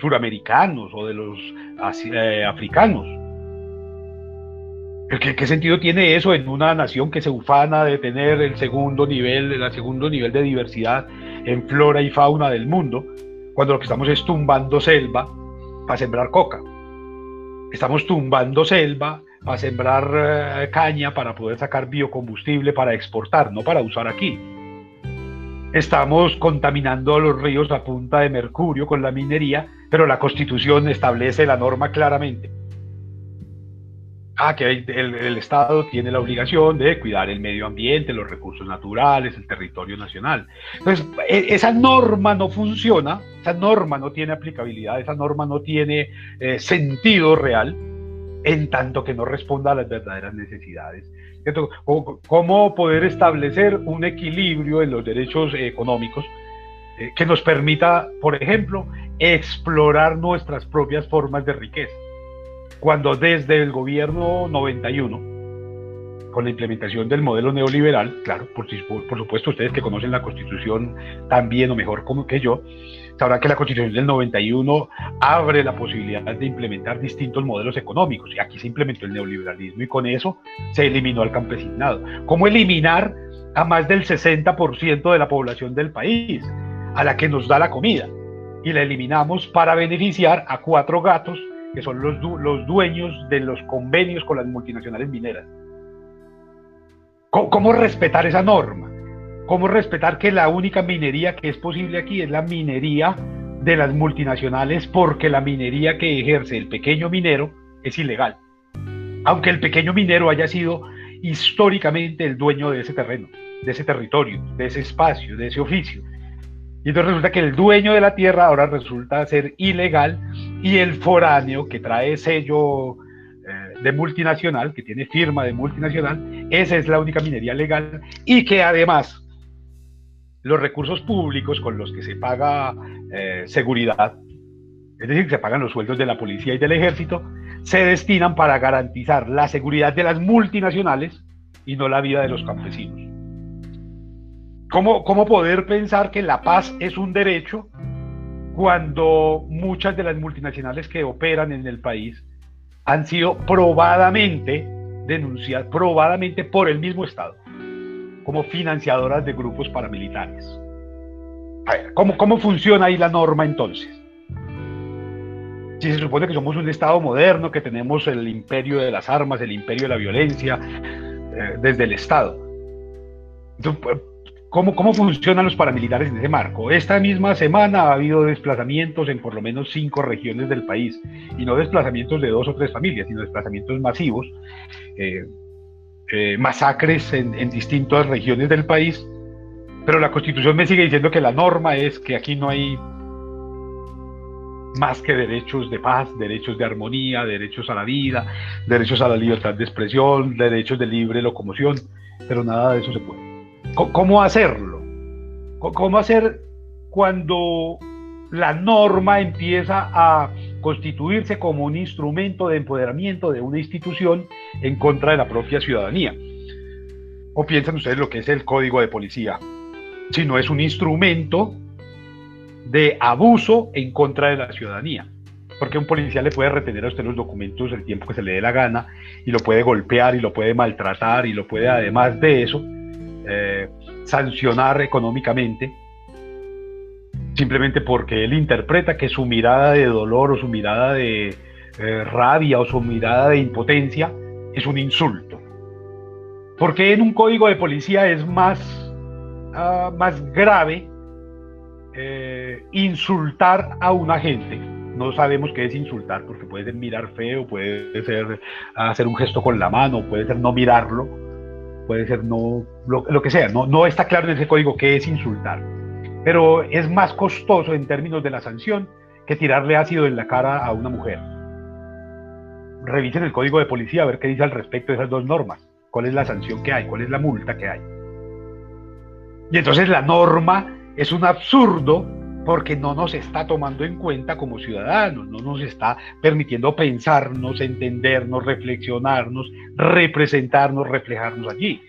suramericanos o de los eh, africanos. ¿Qué, ¿Qué, sentido tiene eso en una nación que se ufana de tener el segundo nivel, el segundo nivel de diversidad en flora y fauna del mundo, cuando lo que estamos es tumbando selva para sembrar coca? Estamos tumbando selva para sembrar eh, caña para poder sacar biocombustible para exportar, no para usar aquí. Estamos contaminando los ríos a punta de mercurio con la minería, pero la constitución establece la norma claramente ah, que el, Estado tiene la obligación de cuidar el medio ambiente, los recursos naturales, el territorio nacional. Entonces, e, esa norma no funciona, esa norma no tiene aplicabilidad, esa norma no tiene eh, sentido real en tanto que no responda a las verdaderas necesidades. ¿Cómo poder establecer un equilibrio en los derechos económicos eh, que nos permita, por ejemplo, explorar nuestras propias formas de riqueza? cuando desde el gobierno 91, con la implementación del modelo neoliberal, claro, por, por, supuesto ustedes que conocen la constitución tan bien o mejor como que yo, sabrán que la constitución del 91 abre la posibilidad de implementar distintos modelos económicos y aquí se implementó el neoliberalismo y con eso se eliminó al campesinado. ¿Cómo eliminar a más del 60% de la población del país, a la que nos da la comida? Y la eliminamos para beneficiar a cuatro gatos que son los, los dueños de los convenios con las multinacionales mineras. ¿Cómo, respetar esa norma? ¿Cómo respetar que la única minería que es posible aquí es la minería de las multinacionales porque la minería que ejerce el pequeño minero es ilegal? Aunque el pequeño minero haya sido históricamente el dueño de ese terreno, de ese territorio, de ese espacio, de ese oficio. Y entonces resulta que el dueño de la tierra ahora resulta ser ilegal y el foráneo que trae sello de multinacional, que tiene firma de multinacional, esa es la única minería legal y que además los recursos públicos con los que se paga eh, seguridad, es decir, que se pagan los sueldos de la policía y del ejército, se destinan para garantizar la seguridad de las multinacionales y no la vida de los campesinos. ¿Cómo, ¿Cómo poder pensar que la paz es un derecho cuando muchas de las multinacionales que operan en el país han sido probadamente denunciadas, probadamente por el mismo Estado, como financiadoras de grupos paramilitares? A ver, ¿cómo, cómo funciona ahí la norma entonces? Si se supone que somos un Estado moderno, que tenemos el imperio de las armas, el imperio de la violencia, eh, desde el Estado ¿Cómo, ¿Cómo funcionan los paramilitares en ese marco? Esta misma semana ha habido desplazamientos en por lo menos cinco regiones del país, y no desplazamientos de dos o tres familias, sino desplazamientos masivos, eh, eh, masacres en, en distintas regiones del país, pero la constitución me sigue diciendo que la norma es que aquí no hay más que derechos de paz, derechos de armonía, derechos a la vida, derechos a la libertad de expresión, derechos de libre locomoción, pero nada de eso se puede. ¿Cómo hacerlo? ¿Cómo hacer cuando la norma empieza a constituirse como un instrumento de empoderamiento de una institución en contra de la propia ciudadanía? ¿O piensan ustedes lo que es el código de policía? Si no es un instrumento de abuso en contra de la ciudadanía. Porque un policía le puede retener a usted los documentos el tiempo que se le dé la gana y lo puede golpear y lo puede maltratar y lo puede además de eso eh, sancionar económicamente, simplemente porque él interpreta que su mirada de dolor o su mirada de eh, rabia o su mirada de impotencia es un insulto. Porque en un código de policía es más, ah, más grave eh, insultar a un agente. No sabemos qué es insultar, porque puede ser mirar feo, puede ser hacer un gesto con la mano, puede ser no mirarlo puede ser no, lo, que sea, no, no está claro en ese código qué es insultar, pero es más costoso en términos de la sanción que tirarle ácido en la cara a una mujer. Revisen el código de policía a ver qué dice al respecto de esas dos normas, cuál es la sanción que hay, cuál es la multa que hay. Y entonces la norma es un absurdo porque no nos está tomando en cuenta como ciudadanos, no nos está permitiendo pensarnos, entendernos, reflexionarnos, representarnos, reflejarnos allí.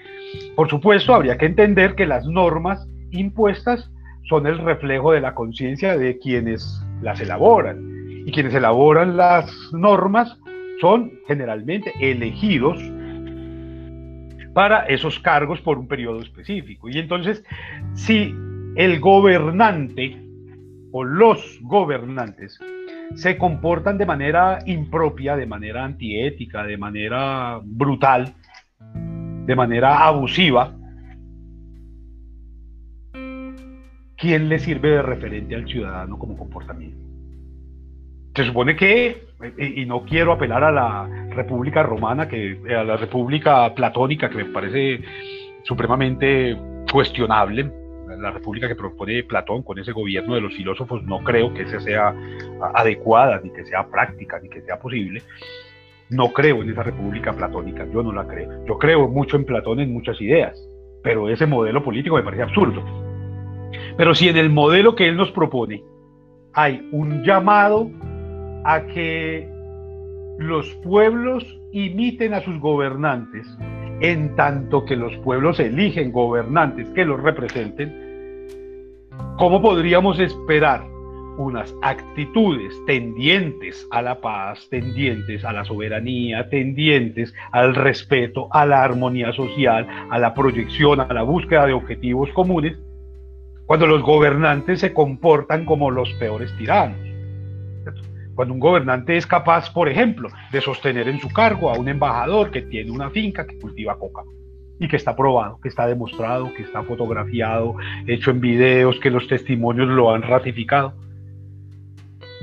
Por supuesto, habría que entender que las normas impuestas son el reflejo de la conciencia de quienes las elaboran. Y quienes elaboran las normas son generalmente elegidos para esos cargos por un periodo específico. Y entonces, si el gobernante o los gobernantes se comportan de manera impropia, de manera antiética, de manera brutal, de manera abusiva, ¿quién le sirve de referente al ciudadano como comportamiento? Se supone que, y no quiero apelar a la República Romana, que, a la República Platónica, que me parece supremamente cuestionable, la república que propone Platón con ese gobierno de los filósofos, no creo que esa sea adecuada, ni que sea práctica, ni que sea posible. No creo en esa república platónica, yo no la creo. Yo creo mucho en Platón en muchas ideas, pero ese modelo político me parece absurdo. Pero si en el modelo que él nos propone hay un llamado a que los pueblos imiten a sus gobernantes, en tanto que los pueblos eligen gobernantes que los representen, ¿cómo podríamos esperar unas actitudes tendientes a la paz, tendientes a la soberanía, tendientes al respeto, a la armonía social, a la proyección, a la búsqueda de objetivos comunes, cuando los gobernantes se comportan como los peores tiranos? Cuando un gobernante es capaz, por ejemplo, de sostener en su cargo a un embajador que tiene una finca que cultiva coca y que está probado, que está demostrado, que está fotografiado, hecho en videos, que los testimonios lo han ratificado.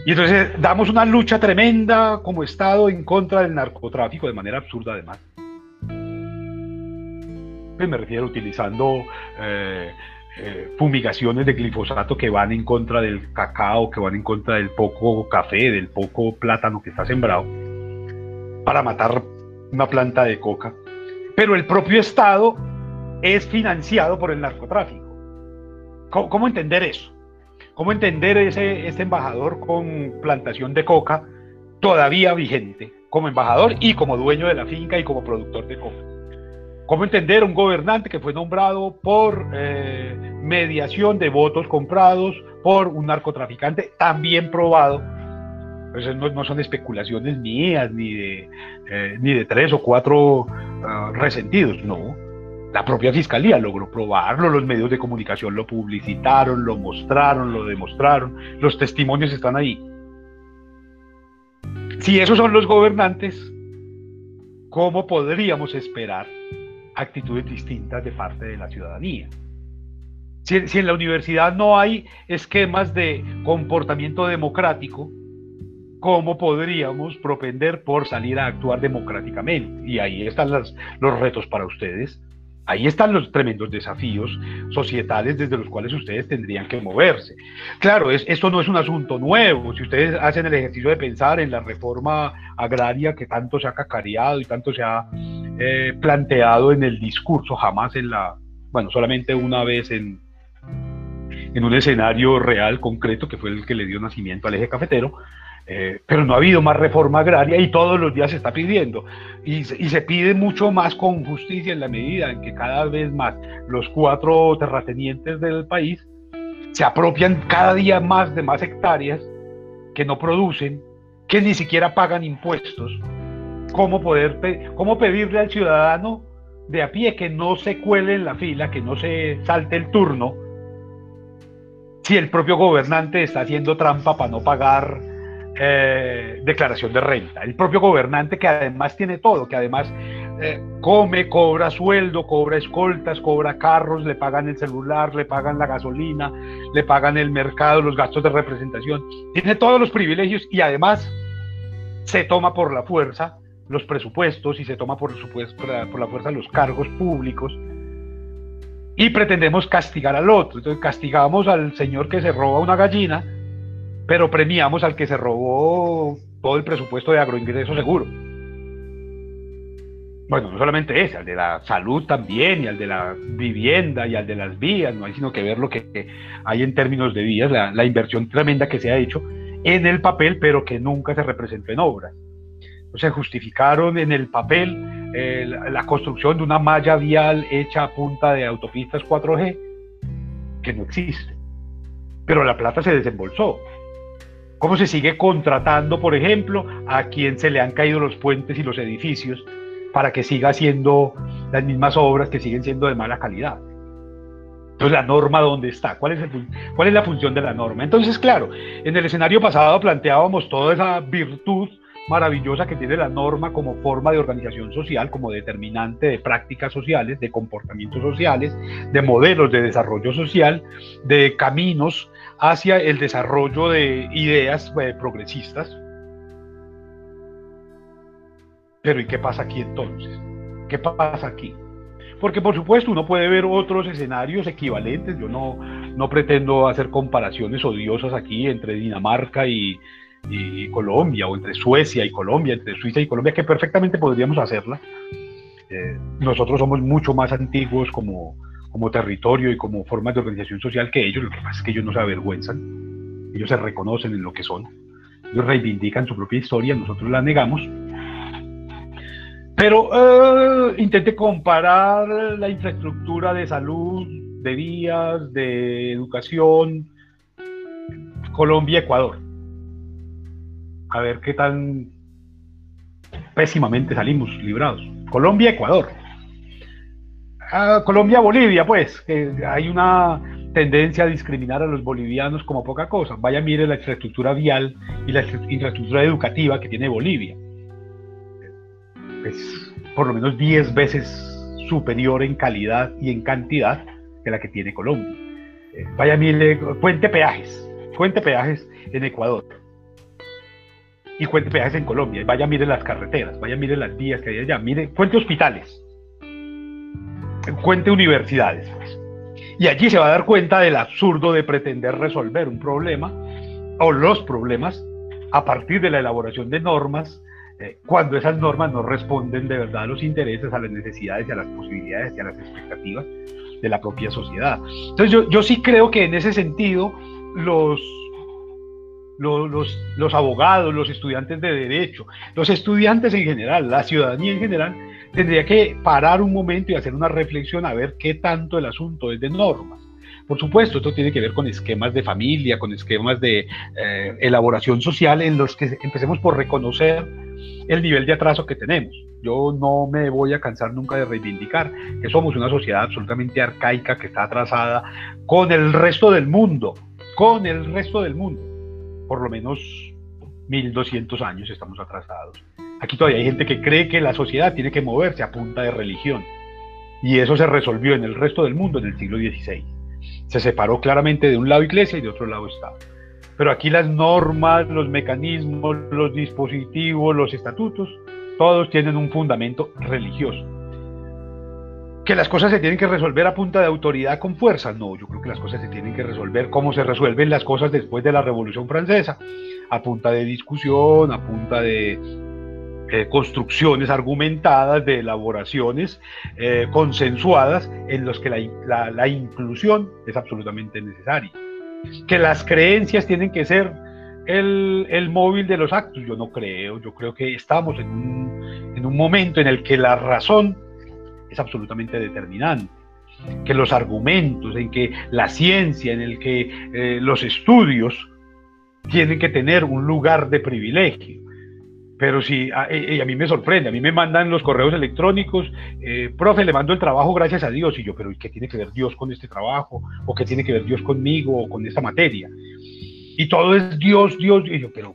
Y entonces damos una lucha tremenda como Estado en contra del narcotráfico, de manera absurda además. Pues me refiero utilizando eh, eh, fumigaciones de glifosato que van en contra del cacao, que van en contra del poco café, del poco plátano que está sembrado, para matar una planta de coca. Pero el propio Estado es financiado por el narcotráfico. ¿Cómo, entender eso? ¿Cómo entender ese, embajador con plantación de coca todavía vigente, como embajador y como dueño de la finca y como productor de coca? ¿Cómo entender un gobernante que fue nombrado por eh, mediación de votos comprados por un narcotraficante también probado? No, son especulaciones mías ni de, eh, ni de tres o cuatro ah, resentidos, no. La propia fiscalía logró probarlo, los medios de comunicación lo publicitaron, lo mostraron, lo demostraron, los testimonios están ahí. Si esos son los gobernantes, ¿cómo podríamos esperar actitudes distintas de parte de la ciudadanía. Si, en la universidad no hay esquemas de comportamiento democrático, ¿cómo podríamos propender por salir a actuar democráticamente? Y ahí están los retos para ustedes. Ahí están los tremendos desafíos societales desde los cuales ustedes tendrían que moverse. Claro, esto no es un asunto nuevo. Si ustedes hacen el ejercicio de pensar en la reforma agraria que tanto se ha cacareado y tanto se ha eh, planteado en el discurso, jamás en la, bueno, solamente una vez en, en un escenario real, concreto, que fue el que le dio nacimiento al eje cafetero, eh, pero no ha habido más reforma agraria y todos los días se está pidiendo. Y, se pide mucho más con justicia en la medida en que cada vez más los cuatro terratenientes del país se apropian cada día más de más hectáreas que no producen, que ni siquiera pagan impuestos. ¿Cómo, poder, cómo pedirle al ciudadano de a pie que no se cuele en la fila, que no se salte el turno, si el propio gobernante está haciendo trampa para no pagar eh, declaración de renta. El propio gobernante que además tiene todo, que además eh, come, cobra sueldo, cobra escoltas, cobra carros, le pagan el celular, le pagan la gasolina, le pagan el mercado, los gastos de representación. Tiene todos los privilegios y además se toma por la fuerza los presupuestos y se toma por, supuesto, por la fuerza los cargos públicos y pretendemos castigar al otro. Entonces castigamos al señor que se roba una gallina pero premiamos al que se robó todo el presupuesto de agroingreso seguro. Bueno, no solamente ese, al de la salud también, y al de la vivienda, y al de las vías, no hay sino que ver lo que hay en términos de vías, la, inversión tremenda que se ha hecho en el papel, pero que nunca se representó en obras. Se justificaron en el papel eh, la construcción de una malla vial hecha a punta de autopistas 4G, que no existe. Pero la plata se desembolsó cómo se sigue contratando, por ejemplo, a quien se le han caído los puentes y los edificios para que siga haciendo las mismas obras que siguen siendo de mala calidad. Entonces, ¿la norma dónde está? ¿Cuál es, ¿Cuál es la función de la norma? Entonces, claro, en el escenario pasado planteábamos toda esa virtud maravillosa que tiene la norma como forma de organización social, como determinante de prácticas sociales, de comportamientos sociales, de modelos de desarrollo social, de caminos hacia el desarrollo de ideas eh, progresistas. Pero ¿y qué pasa aquí entonces? ¿Qué pasa aquí? Porque por supuesto uno puede ver otros escenarios equivalentes, yo no, no pretendo hacer comparaciones odiosas aquí entre Dinamarca y, Colombia, o entre Suecia y Colombia, entre Suiza y Colombia, que perfectamente podríamos hacerla. Eh, nosotros somos mucho más antiguos como, como territorio y como formas de organización social que ellos, lo que pasa es que ellos no se avergüenzan, ellos se reconocen en lo que son, ellos reivindican su propia historia, nosotros la negamos. Pero eh, intente comparar la infraestructura de salud, de vías, de educación, Colombia-Ecuador. A ver qué tan pésimamente salimos librados. Colombia-Ecuador. Colombia-Bolivia, pues, hay una tendencia a discriminar a los bolivianos como poca cosa. Vaya, mire la infraestructura vial y la infraestructura educativa que tiene Bolivia. Es por lo menos 10 veces superior en calidad y en cantidad que la que tiene Colombia. Eh, vaya, mire, cuente peajes, cuente peajes en Ecuador y cuente peajes en Colombia. Vaya, mire las carreteras, vaya, mire las vías que hay allá, mire, cuente hospitales cuente universidades. Y allí se va a dar cuenta del absurdo de pretender resolver un problema o los problemas a partir de la elaboración de normas, eh, cuando esas normas no responden de verdad a los intereses, a las necesidades y a las posibilidades y a las expectativas de la propia sociedad. Entonces yo, yo sí creo que en ese sentido los, los, los abogados, los estudiantes de derecho, los estudiantes en general, la ciudadanía en general, tendría que parar un momento y hacer una reflexión a ver qué tanto el asunto es de normas. Por supuesto, esto tiene que ver con esquemas de familia, con esquemas de eh, elaboración social en los que empecemos por reconocer el nivel de atraso que tenemos. Yo no me voy a cansar nunca de reivindicar que somos una sociedad absolutamente arcaica que está atrasada con el resto del mundo, con el resto del mundo. Por lo menos 1200 años estamos atrasados. Aquí todavía hay gente que cree que la sociedad tiene que moverse a punta de religión. Y eso se resolvió en el resto del mundo en el siglo XVI. Se separó claramente de un lado iglesia y de otro lado Estado. Pero aquí las normas, los mecanismos, los dispositivos, los estatutos, todos tienen un fundamento religioso. Que las cosas se tienen que resolver a punta de autoridad con fuerza. No, yo creo que las cosas se tienen que resolver como se resuelven las cosas después de la Revolución Francesa, a punta de discusión, a punta de eh, construcciones argumentadas, de elaboraciones eh, consensuadas en los que la, inclusión es absolutamente necesaria. Que las creencias tienen que ser el, móvil de los actos, yo no creo, yo creo que estamos en un, en un momento en el que la razón es absolutamente determinante que los argumentos, en que la ciencia, en el que eh, los estudios tienen que tener un lugar de privilegio. Pero si a, a, mí me sorprende, a mí me mandan los correos electrónicos, eh, profe, le mando el trabajo gracias a Dios, y yo, pero ¿qué tiene que ver Dios con este trabajo? ¿O qué tiene que ver Dios conmigo o con esta materia? Y todo es Dios, Dios, y yo, pero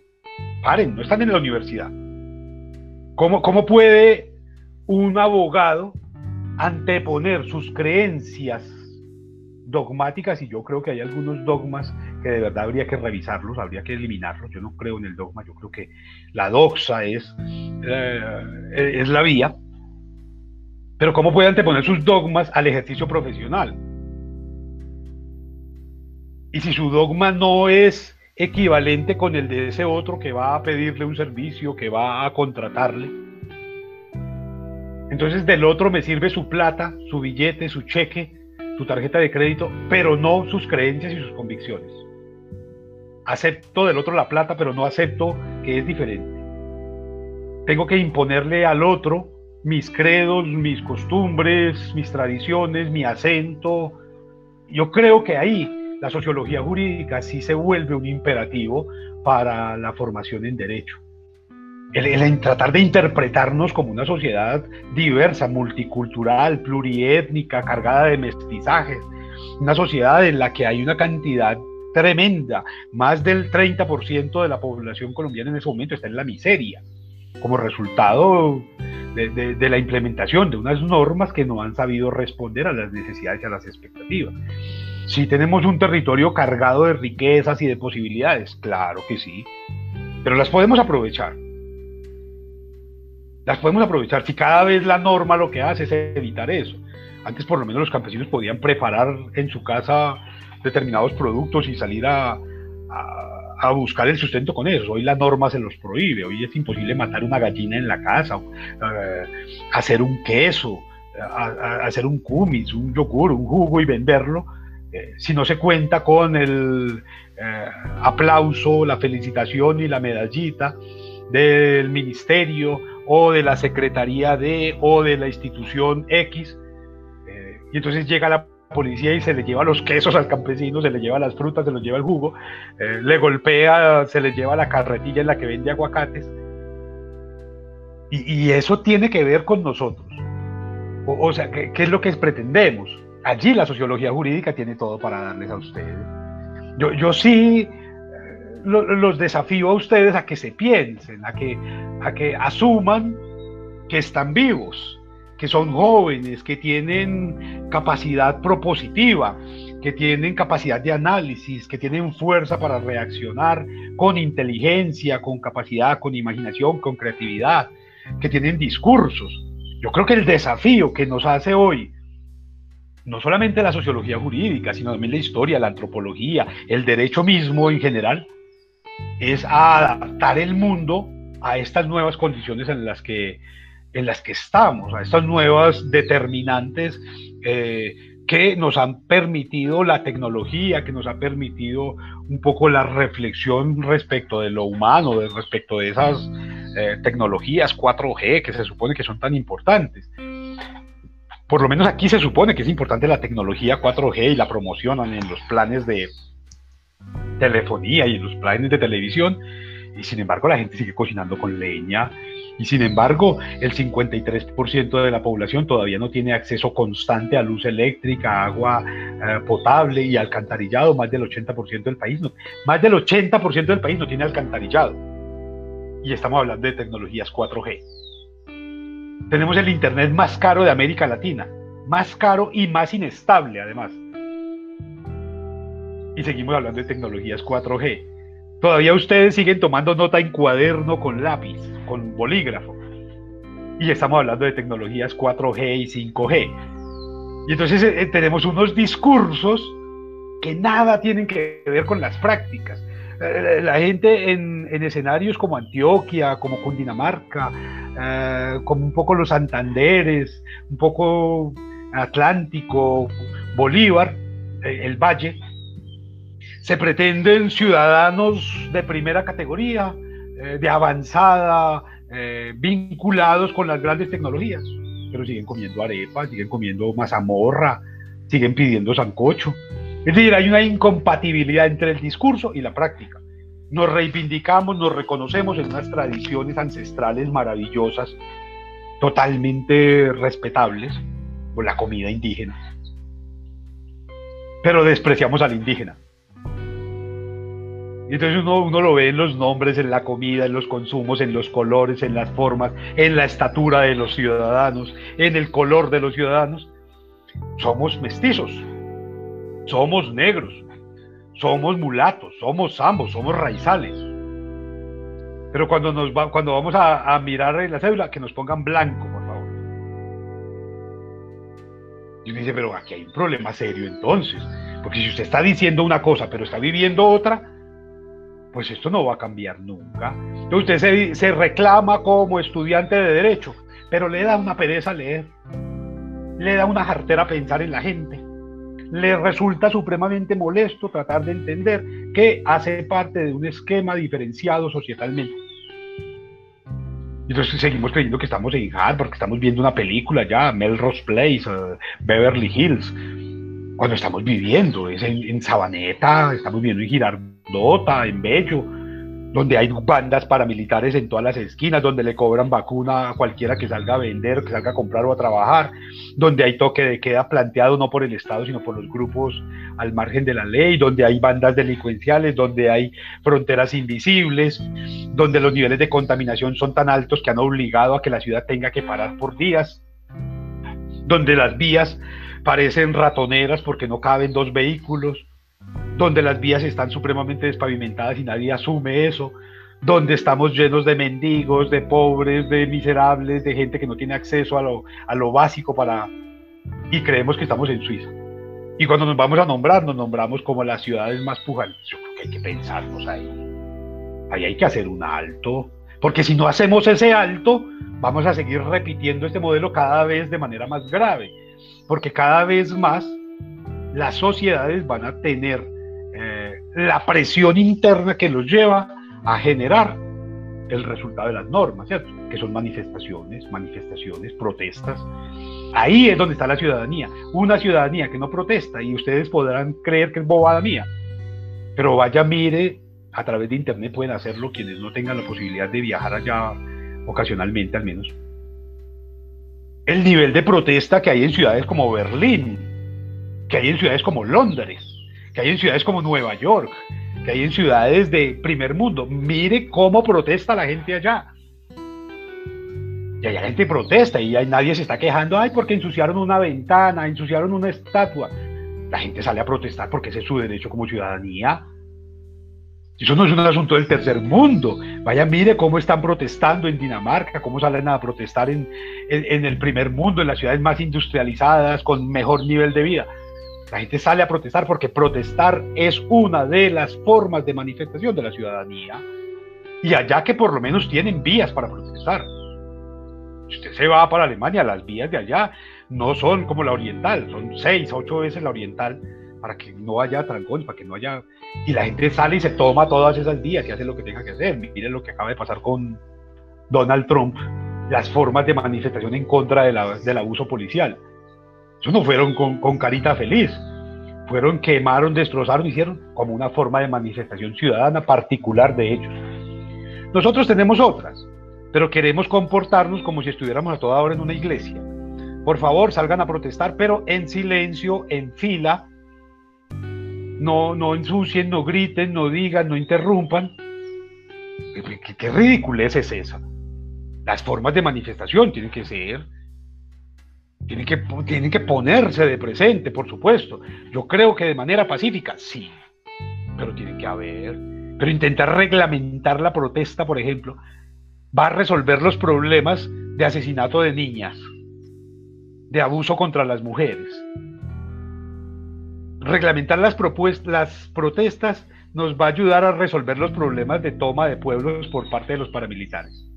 paren, no están en la universidad. ¿Cómo, cómo puede un abogado anteponer sus creencias dogmáticas, y yo creo que hay algunos dogmas que de verdad habría que revisarlos, habría que eliminarlos. Yo no creo en el dogma, yo creo que la doxa es, eh, es la vía. Pero ¿cómo puede anteponer sus dogmas al ejercicio profesional? Y si su dogma no es equivalente con el de ese otro que va a pedirle un servicio, que va a contratarle, entonces del otro me sirve su plata, su billete, su cheque, su tarjeta de crédito, pero no sus creencias y sus convicciones. Acepto del otro la plata, pero no acepto que es diferente. Tengo que imponerle al otro mis credos, mis costumbres, mis tradiciones, mi acento. Yo creo que ahí la sociología jurídica sí se vuelve un imperativo para la formación en derecho el, tratar de interpretarnos como una sociedad diversa, multicultural, pluriétnica, cargada de mestizajes, una sociedad en la que hay una cantidad tremenda, más del 30% de la población colombiana en ese momento está en la miseria, como resultado de, de, la implementación de unas normas que no han sabido responder a las necesidades y a las expectativas. Si tenemos un territorio cargado de riquezas y de posibilidades, claro que sí, pero las podemos aprovechar las podemos aprovechar. Si cada vez la norma lo que hace es evitar eso. Antes por lo menos los campesinos podían preparar en su casa determinados productos y salir a, a, buscar el sustento con eso. Hoy la norma se los prohíbe. Hoy es imposible matar una gallina en la casa, eh, hacer un queso, hacer un kumis, un yogur, un jugo y venderlo. Eh, si no se cuenta con el eh, aplauso, la felicitación y la medallita del ministerio o de la Secretaría de o de la institución X. Eh, y entonces llega la policía y se le lleva los quesos al campesino, se le lleva las frutas, se los lleva el jugo, eh, le golpea, se le lleva la carretilla en la que vende aguacates. Y, eso tiene que ver con nosotros. O, sea, ¿qué, ¿qué, es lo que pretendemos? Allí la sociología jurídica tiene todo para darles a ustedes. Yo, yo sí los desafío a ustedes a que se piensen, a que, a que asuman que están vivos, que son jóvenes, que tienen capacidad propositiva, que tienen capacidad de análisis, que tienen fuerza para reaccionar con inteligencia, con capacidad, con imaginación, con creatividad, que tienen discursos. Yo creo que el desafío que nos hace hoy, no solamente la sociología jurídica, sino también la historia, la antropología, el derecho mismo en general, es adaptar el mundo a estas nuevas condiciones en las que, en las que estamos, a estas nuevas determinantes eh, que nos han permitido la tecnología, que nos ha permitido un poco la reflexión respecto de lo humano, respecto de esas eh, tecnologías 4G que se supone que son tan importantes. Por lo menos aquí se supone que es importante la tecnología 4G y la promocionan en los planes de, telefonía y en los planes de televisión, y sin embargo la gente sigue cocinando con leña, y sin embargo el 53% de la población todavía no tiene acceso constante a luz eléctrica, agua eh, potable y alcantarillado, más del 80% del país, no, más del 80% del país no tiene alcantarillado. Y estamos hablando de tecnologías 4G. Tenemos el Internet más caro de América Latina, más caro y más inestable además. Y seguimos hablando de tecnologías 4G. Todavía ustedes siguen tomando nota en cuaderno con lápiz, con bolígrafo. Y estamos hablando de tecnologías 4G y 5G. Y entonces eh, tenemos unos discursos que nada tienen que ver con las prácticas. Eh, la gente en, escenarios como Antioquia, como Cundinamarca, eh, como un poco los Santanderes, un poco Atlántico, Bolívar, el Valle, se pretenden ciudadanos de primera categoría, de avanzada, vinculados con las grandes tecnologías, pero siguen comiendo arepa, siguen comiendo mazamorra, siguen pidiendo sancocho. Es decir, hay una incompatibilidad entre el discurso y la práctica. Nos reivindicamos, nos reconocemos en unas tradiciones ancestrales maravillosas, totalmente respetables, por la comida indígena. Pero despreciamos al indígena. Y entonces uno, uno, lo ve en los nombres, en la comida, en los consumos, en los colores, en las formas, en la estatura de los ciudadanos, en el color de los ciudadanos. Somos mestizos, somos negros, somos mulatos, somos ambos, somos raizales. Pero cuando, nos va, cuando vamos a, mirar en la cédula, que nos pongan blanco, por favor. Y uno dice, pero aquí hay un problema serio entonces. Porque si usted está diciendo una cosa, pero está viviendo otra, pues esto no va a cambiar nunca. Usted se, reclama como estudiante de derecho, pero le da una pereza leer. Le da una jartera pensar en la gente le resulta supremamente molesto tratar de entender que hace parte de un esquema diferenciado societalmente. Entonces seguimos creyendo que estamos en Harvard, que estamos viendo una película ya, Melrose Place, uh, Beverly Hills, cuando estamos viviendo, es en, en Sabaneta, estamos viviendo en En Bello, donde hay bandas paramilitares en todas las esquinas, donde le cobran vacuna a cualquiera que salga a vender, que salga a comprar o a trabajar, donde hay toque de queda planteado no por el Estado, sino por los grupos al margen de la ley, donde hay bandas delincuenciales, donde hay fronteras invisibles, donde los niveles de contaminación son tan altos que han obligado a que la ciudad tenga que parar por días, donde las vías parecen ratoneras porque no caben dos vehículos, donde las vías están supremamente despavimentadas y nadie asume eso, donde estamos llenos de mendigos, de pobres, de miserables, de gente que no tiene acceso a lo, a lo básico para... y creemos que estamos en Suiza. Y cuando nos vamos a nombrar, nos nombramos como las ciudades más pujantes. Yo creo que hay que pensarnos ahí. Ahí hay que hacer un alto. Porque si no hacemos ese alto, vamos a seguir repitiendo este modelo cada vez de manera más grave. Porque cada vez más las sociedades van a tener la presión interna que los lleva a generar el resultado de las normas, ¿cierto? Que son manifestaciones, manifestaciones, protestas. Ahí es donde está la ciudadanía. Una ciudadanía que no protesta y ustedes podrán creer que es bobada mía, pero vaya, mire, a través de internet pueden hacerlo quienes no tengan la posibilidad de viajar allá ocasionalmente al menos. El nivel de protesta que hay en ciudades como Berlín, que hay en ciudades como Londres, que hay en ciudades como Nueva York, que hay en ciudades de primer mundo. Mire cómo protesta la gente allá. Y allá la gente protesta y nadie se está quejando, ay, porque ensuciaron una ventana, ensuciaron una estatua. La gente sale a protestar porque ese es su derecho como ciudadanía. Eso no es un asunto del tercer mundo. Vaya, mire cómo están protestando en Dinamarca, cómo salen a protestar en, en el primer mundo, en las ciudades más industrializadas, con mejor nivel de vida. La gente sale a protestar porque protestar es una de las formas de manifestación de la ciudadanía. Y allá que por lo menos tienen vías para protestar. Si usted se va para Alemania, las vías de allá no son como la oriental, son seis, ocho veces la oriental, para que no haya trancones, para que no haya... Y la gente sale y se toma todas esas vías y hace lo que tenga que hacer. Miren lo que acaba de pasar con Donald Trump, las formas de manifestación en contra del abuso policial ellos no fueron con, carita feliz, fueron quemaron, destrozaron, hicieron como una forma de manifestación ciudadana particular de ellos. Nosotros tenemos otras, pero queremos comportarnos como si estuviéramos a toda hora en una iglesia. Por favor, salgan a protestar, pero en silencio, en fila. No, no ensucien, no griten, no digan, no interrumpan. ¿Qué, qué ridiculez es esa? Las formas de manifestación tienen que ser Tienen que, que ponerse de presente, por supuesto. Yo creo que de manera pacífica, sí, pero tiene que haber. Pero intentar reglamentar la protesta, por ejemplo, va a resolver los problemas de asesinato de niñas, de abuso contra las mujeres. Reglamentar las, las protestas nos va a ayudar a resolver los problemas de toma de pueblos por parte de los paramilitares.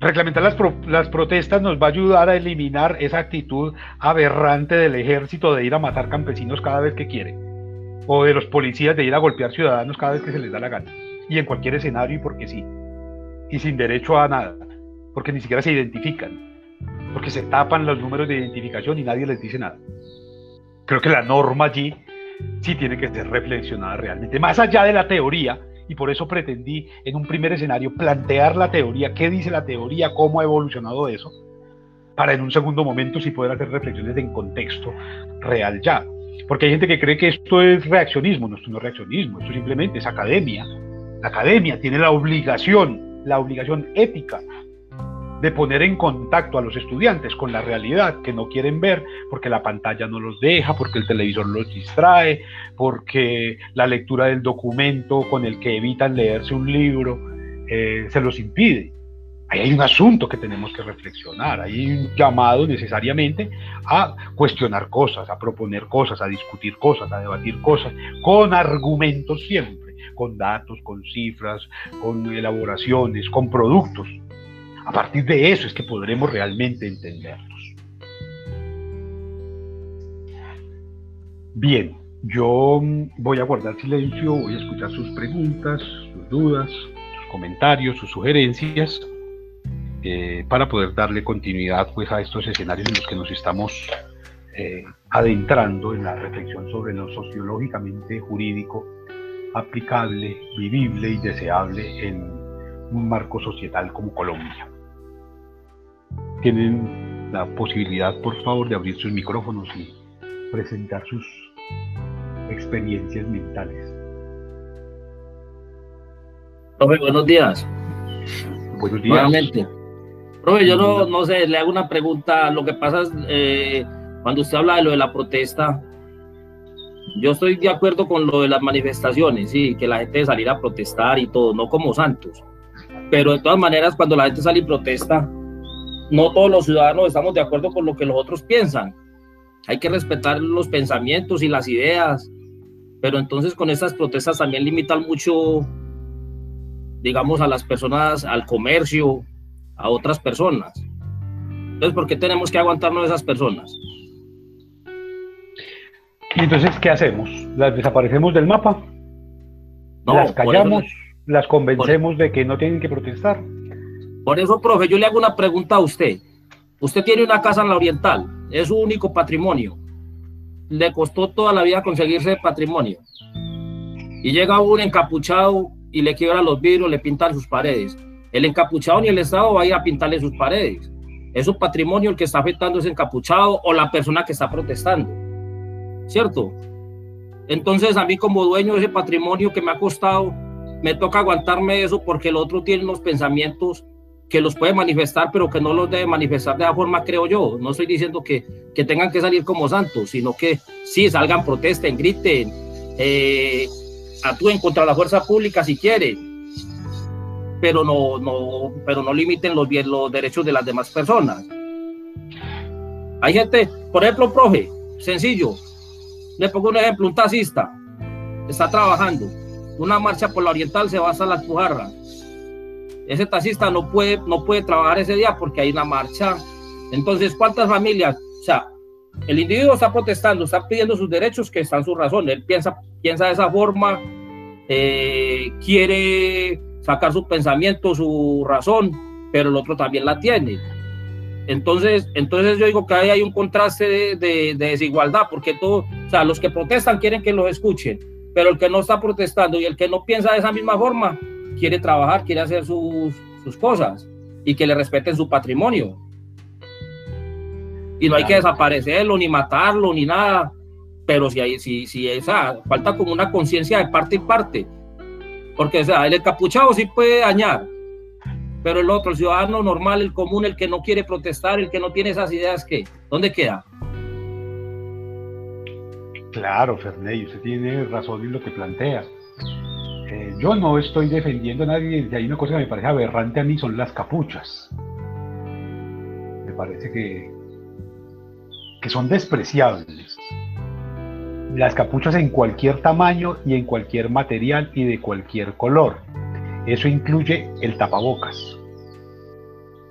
Reglamentar las, las, protestas nos va a ayudar a eliminar esa actitud aberrante del ejército de ir a matar campesinos cada vez que quiere, o de los policías de ir a golpear ciudadanos cada vez que se les da la gana, y en cualquier escenario y porque sí, y sin derecho a nada, porque ni siquiera se identifican, porque se tapan los números de identificación y nadie les dice nada. Creo que la norma allí sí tiene que ser reflexionada realmente, más allá de la teoría, y por eso pretendí en un primer escenario plantear la teoría, qué dice la teoría, cómo ha evolucionado eso, para en un segundo momento sí poder hacer reflexiones en contexto real ya. Porque hay gente que cree que esto es reaccionismo, no, esto no es reaccionismo, esto simplemente es academia. La academia tiene la obligación, la obligación ética de poner en contacto a los estudiantes con la realidad que no quieren ver porque la pantalla no los deja, porque el televisor los distrae, porque la lectura del documento con el que evitan leerse un libro eh, se los impide. Ahí hay un asunto que tenemos que reflexionar, hay un llamado necesariamente a cuestionar cosas, a proponer cosas, a discutir cosas, a debatir cosas, con argumentos siempre, con datos, con cifras, con elaboraciones, con productos a partir de eso es que podremos realmente entenderlos. Bien, yo voy a guardar silencio, voy a escuchar sus preguntas, sus dudas, sus comentarios, sus sugerencias, eh, para poder darle continuidad pues, a estos escenarios en los que nos estamos eh, adentrando en la reflexión sobre lo sociológicamente jurídico aplicable, vivible y deseable en un marco societal como Colombia tienen la posibilidad, por favor, de abrir sus micrófonos y presentar sus experiencias mentales. Profe, buenos días. Buenos días. Nuevamente. Profe, yo no, no sé, le hago una pregunta. Lo que pasa es, eh, cuando usted habla de lo de la protesta, yo estoy de acuerdo con lo de las manifestaciones, sí, que la gente salir a protestar y todo, no como santos. Pero de todas maneras, cuando la gente sale y protesta, no todos los ciudadanos estamos de acuerdo con lo que los otros piensan. Hay que respetar los pensamientos y las ideas, pero entonces con estas protestas también limitan mucho, digamos, a las personas, al comercio, a otras personas. Entonces, ¿por qué tenemos que aguantarnos a esas personas? ¿Y entonces qué hacemos? ¿Las desaparecemos del mapa? ¿Las callamos? ¿Las convencemos de que no tienen que protestar? Por eso, profe, yo le hago una pregunta a usted. Usted tiene una casa en la Oriental, es su único patrimonio. Le costó toda la vida conseguirse patrimonio. Y llega un encapuchado y le quiebra los vidrios, le pintan sus paredes. El encapuchado ni el Estado va a ir a pintarle sus paredes. Es su patrimonio el que está afectando ese encapuchado o la persona que está protestando. ¿Cierto? Entonces a mí como dueño de ese patrimonio que me ha costado, me toca aguantarme eso porque el otro tiene unos pensamientos que los puede manifestar, pero que no los debe manifestar de la forma, creo yo. No estoy diciendo que, que tengan que salir como santos, sino que sí, salgan, protesten, griten, eh, actúen contra la fuerza pública si quieren, pero no, no, pero no limiten los, los derechos de las demás personas. Hay gente, por ejemplo, profe, sencillo, le pongo un ejemplo, un taxista está trabajando, una marcha por la oriental se va hasta la Pujarra ese taxista no puede, no puede trabajar ese día porque hay una marcha. Entonces, ¿cuántas familias? O sea, el individuo está protestando, está pidiendo sus derechos, que están su razón. Él piensa, piensa de esa forma, eh, quiere sacar su pensamiento, su razón, pero el otro también la tiene. Entonces, entonces yo digo que ahí hay un contraste de, de, desigualdad, porque todo, o sea, los que protestan quieren que los escuchen, pero el que no está protestando y el que no piensa de esa misma forma, quiere trabajar, quiere hacer sus, sus cosas y que le respeten su patrimonio. Y no hay que desaparecerlo, ni matarlo, ni nada. Pero si hay, si, si esa, falta como una conciencia de parte y parte. Porque, o sea, el encapuchado sí puede dañar, Pero el otro, el ciudadano normal, el común, el que no quiere protestar, el que no tiene esas ideas, ¿qué? ¿Dónde queda? Claro, Ferney, usted tiene razón en lo que plantea. Eh, yo no estoy defendiendo a nadie, y hay una cosa que me parece aberrante a mí, son las capuchas. Me parece que, que son despreciables. Las capuchas en cualquier tamaño y en cualquier material y de cualquier color. Eso incluye el tapabocas.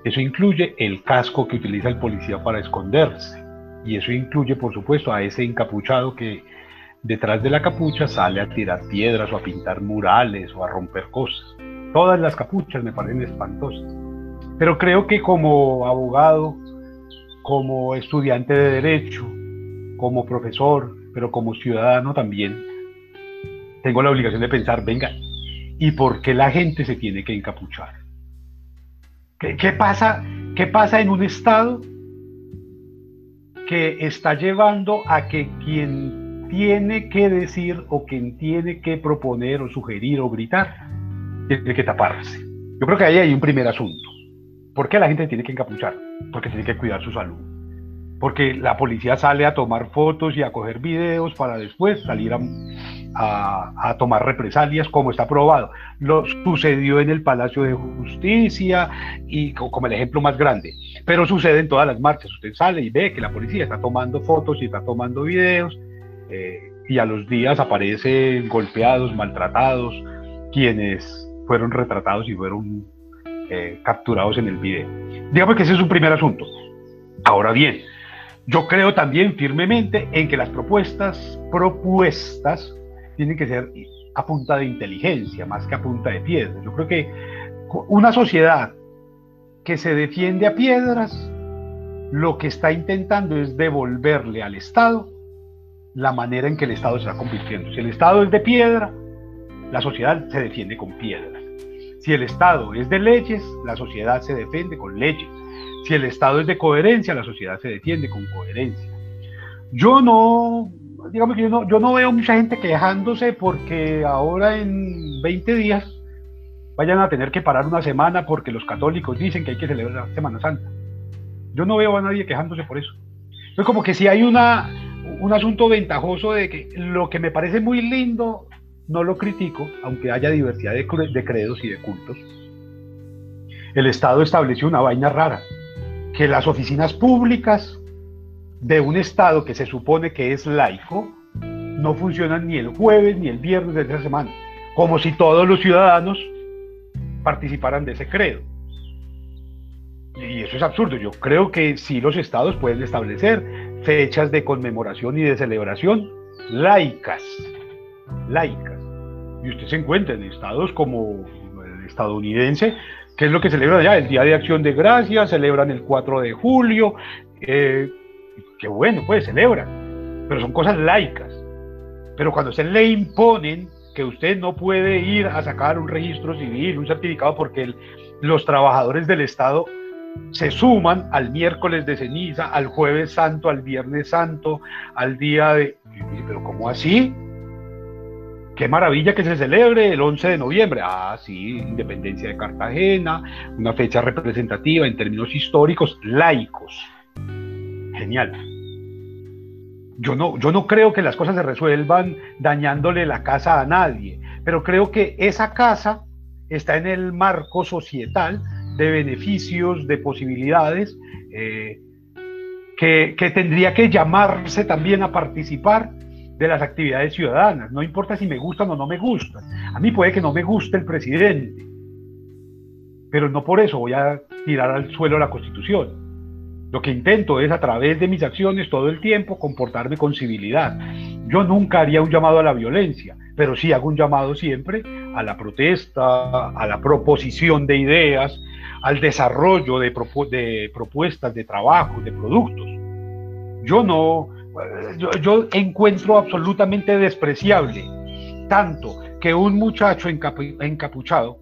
Eso incluye el casco que utiliza el policía para esconderse. Y eso incluye, por supuesto, a ese encapuchado que detrás de la capucha sale a tirar piedras o a pintar murales o a romper cosas. Todas las capuchas me parecen espantosas. Pero creo que como abogado, como estudiante de derecho, como profesor, pero como ciudadano también, tengo la obligación de pensar, venga, ¿y por qué la gente se tiene que encapuchar? ¿Qué, pasa, qué pasa en un estado que está llevando a que quien tiene que decir o quien tiene que proponer o sugerir o gritar tiene que taparse. Yo creo que ahí hay un primer asunto. ¿Por qué la gente tiene que encapuchar? Porque tiene que cuidar su salud. Porque la policía sale a tomar fotos y a coger videos para después salir a, a, tomar represalias como está probado. Lo sucedió en el Palacio de Justicia y como el ejemplo más grande, pero sucede en todas las marchas. Usted sale y ve que la policía está tomando fotos y está tomando videos y a los días aparecen golpeados, maltratados, quienes fueron retratados y fueron eh, capturados en el video. Digamos que ese es un primer asunto. Ahora bien, yo creo también firmemente en que las propuestas, propuestas tiene que ser a punta de inteligencia más que a punta de piedras. Yo creo que una sociedad que se defiende a piedras, lo que está intentando es devolverle al Estado la manera en que el Estado se está convirtiendo. Si el Estado es de piedra, la sociedad se defiende con piedras. Si el Estado es de leyes, la sociedad se defiende con leyes. Si el Estado es de coherencia, la sociedad se defiende con coherencia. Yo no digamos que yo no, yo no veo mucha gente quejándose porque ahora en 20 días vayan a tener que parar una semana porque los católicos dicen que hay que celebrar la Semana Santa. Yo no veo a nadie quejándose por eso. Es como que si hay una, un asunto ventajoso de que lo que me parece muy lindo, no lo critico, aunque haya diversidad de, credos y de cultos. El Estado estableció una vaina rara, que las oficinas públicas de un Estado que se supone que es laico no funcionan ni el jueves ni el viernes de esa semana, como si todos los ciudadanos participaran de ese credo. Y eso es absurdo. Yo creo que sí los estados pueden establecer fechas de conmemoración y de celebración laicas, laicas. Y usted se encuentra en estados como el estadounidense, que es lo que celebran allá, el Día de Acción de Gracias, celebran el 4 de julio, eh, que bueno, pues celebran, pero son cosas laicas. Pero cuando se le imponen que usted no puede ir a sacar un registro civil, un certificado, porque los trabajadores del Estado se suman al miércoles de ceniza, al jueves santo, al viernes santo, al día de... Pero ¿cómo así? Qué maravilla que se celebre el 11 de noviembre. Ah, sí, independencia de Cartagena, una fecha representativa en términos históricos, laicos genial. Yo no, yo no creo que las cosas se resuelvan dañándole la casa a nadie, pero creo que esa casa está en el marco societal de beneficios, de posibilidades, eh, que, que tendría que llamarse también a participar de las actividades ciudadanas. No importa si me gustan o no me gustan. A mí puede que no me guste el presidente, pero no por eso voy a tirar al suelo la constitución. Lo que intento es a través de mis acciones todo el tiempo comportarme con civilidad. Yo nunca haría un llamado a la violencia, pero sí hago un llamado siempre a la protesta, a la proposición de ideas, al desarrollo de, propuestas de trabajo, de productos. Yo no, yo encuentro absolutamente despreciable tanto que un muchacho encapuchado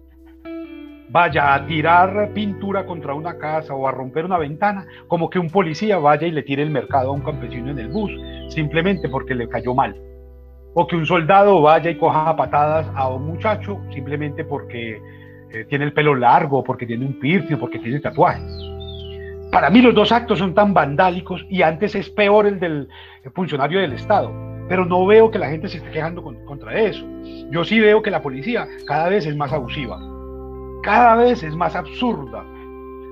vaya a tirar pintura contra una casa o a romper una ventana, como que un policía vaya y le tire el mercado a un campesino en el bus, simplemente porque le cayó mal. O que un soldado vaya y coja patadas a un muchacho simplemente porque eh, tiene el pelo largo, porque tiene un piercing, porque tiene tatuajes. Para mí los dos actos son tan vandálicos y antes es peor el del funcionario del Estado, pero no veo que la gente se esté quejando contra eso. Yo sí veo que la policía cada vez es más abusiva, cada vez es más absurda.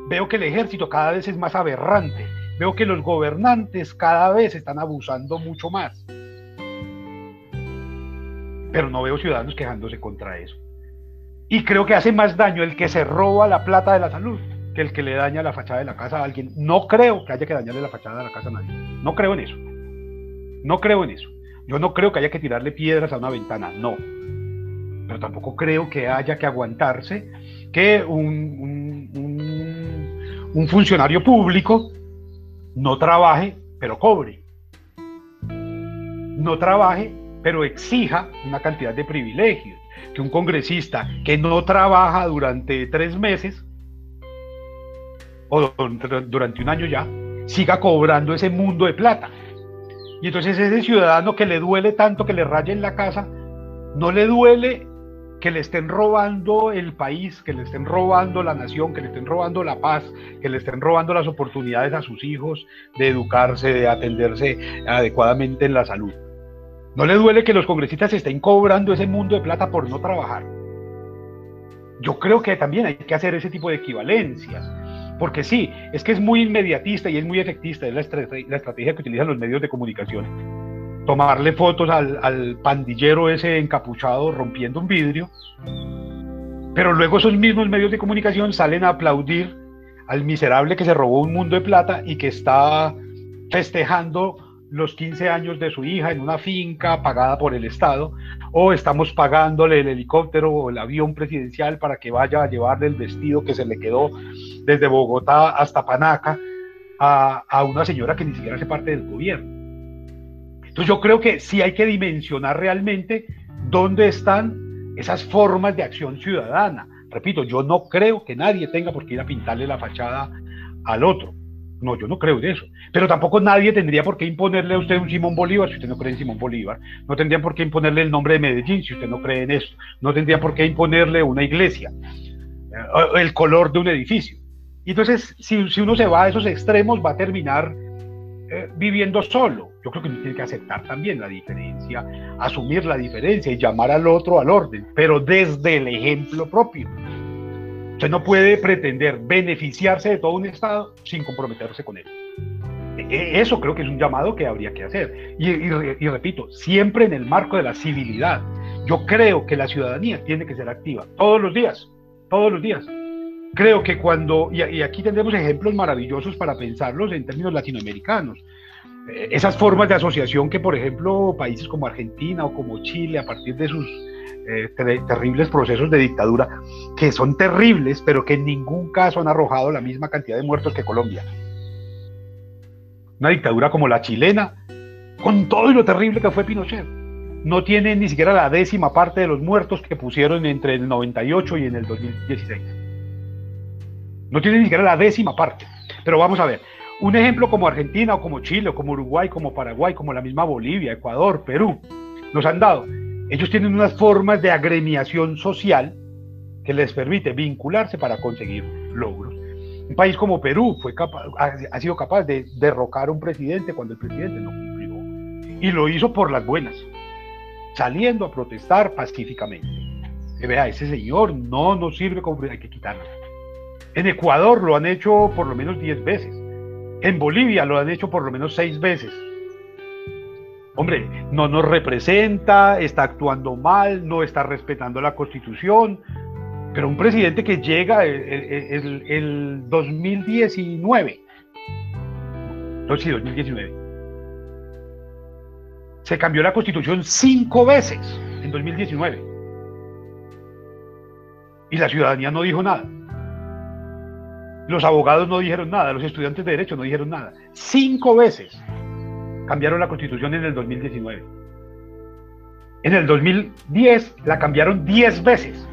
Veo que el ejército cada vez es más aberrante. Veo que los gobernantes cada vez están abusando mucho más. Pero no veo ciudadanos quejándose contra eso. Y creo que hace más daño el que se roba la plata de la salud que el que le daña la fachada de la casa a alguien. No creo que haya que dañarle la fachada de la casa a nadie. No creo en eso. No creo en eso. Yo no creo que haya que tirarle piedras a una ventana. No. Pero tampoco creo que haya que aguantarse que un, un funcionario público no trabaje, pero cobre. No trabaje, pero exija una cantidad de privilegios que un congresista que no trabaja durante tres meses o durante un año ya, siga cobrando ese mundo de plata. Y entonces ese ciudadano que le duele tanto que le rayen la casa, no le duele que le estén robando el país, que le estén robando la nación, que le estén robando la paz, que le estén robando las oportunidades a sus hijos de educarse, de atenderse adecuadamente en la salud. No le duele que los congresistas estén cobrando ese mundo de plata por no trabajar. Yo creo que también hay que hacer ese tipo de equivalencias. Porque sí, es que es muy inmediatista y es muy efectista, es la, estrategia que utilizan los medios de comunicación. Tomarle fotos al, al pandillero ese encapuchado rompiendo un vidrio, pero luego esos mismos medios de comunicación salen a aplaudir al miserable que se robó un mundo de plata y que está festejando los 15 años de su hija en una finca pagada por el Estado, o estamos pagándole el helicóptero o el avión presidencial para que vaya a llevarle el vestido que se le quedó desde Bogotá hasta Panaca a, una señora que ni siquiera hace parte del gobierno. Entonces yo creo que sí hay que dimensionar realmente dónde están esas formas de acción ciudadana. Repito, yo no creo que nadie tenga por qué ir a pintarle la fachada al otro. No, yo no creo en eso. Pero tampoco nadie tendría por qué imponerle a usted un Simón Bolívar si usted no cree en Simón Bolívar. No tendría por qué imponerle el nombre de Medellín si usted no cree en eso. No tendría por qué imponerle una iglesia, eh, el color de un edificio. Y entonces, si, si uno se va a esos extremos, va a terminar eh, viviendo solo. Yo creo que uno tiene que aceptar también la diferencia, asumir la diferencia y llamar al otro al orden, pero desde el ejemplo propio. Usted no puede pretender beneficiarse de todo un Estado sin comprometerse con él. E, e, eso creo que es un llamado que habría que hacer. Y, y, repito, siempre en el marco de la civilidad. Yo creo que la ciudadanía tiene que ser activa todos los días, todos los días. Creo que cuando, y, y aquí tendremos ejemplos maravillosos para pensarlos en términos latinoamericanos, eh, esas formas de asociación que, por ejemplo, países como Argentina o como Chile, a partir de sus eh, terribles procesos de dictadura, que son terribles, pero que en ningún caso han arrojado la misma cantidad de muertos que Colombia. Una dictadura como la chilena, con todo lo terrible que fue Pinochet, no tiene ni siquiera la décima parte de los muertos que pusieron entre el 98 y en el 2016. No tiene ni siquiera la décima parte. Pero vamos a ver, un ejemplo como Argentina o como Chile o como Uruguay, como Paraguay, como la misma Bolivia, Ecuador, Perú, nos han dado ellos tienen unas formas de agremiación social que les permite vincularse para conseguir logros. Un país como Perú fue ha, sido capaz de derrocar a un presidente cuando el presidente no cumplió. Y lo hizo por las buenas, saliendo a protestar pacíficamente. Que vea, ese señor no nos sirve como hay que quitarlo. En Ecuador lo han hecho por lo menos 10 veces. En Bolivia lo han hecho por lo menos 6 veces hombre, no nos representa, está actuando mal, no está respetando la constitución, pero un presidente que llega el, el, 2019, no, sí, 2019, se cambió la constitución cinco veces en 2019 y la ciudadanía no dijo nada. Los abogados no dijeron nada, los estudiantes de derecho no dijeron nada. Cinco veces cambiaron la constitución en el 2019. En el 2010 la cambiaron 10 veces.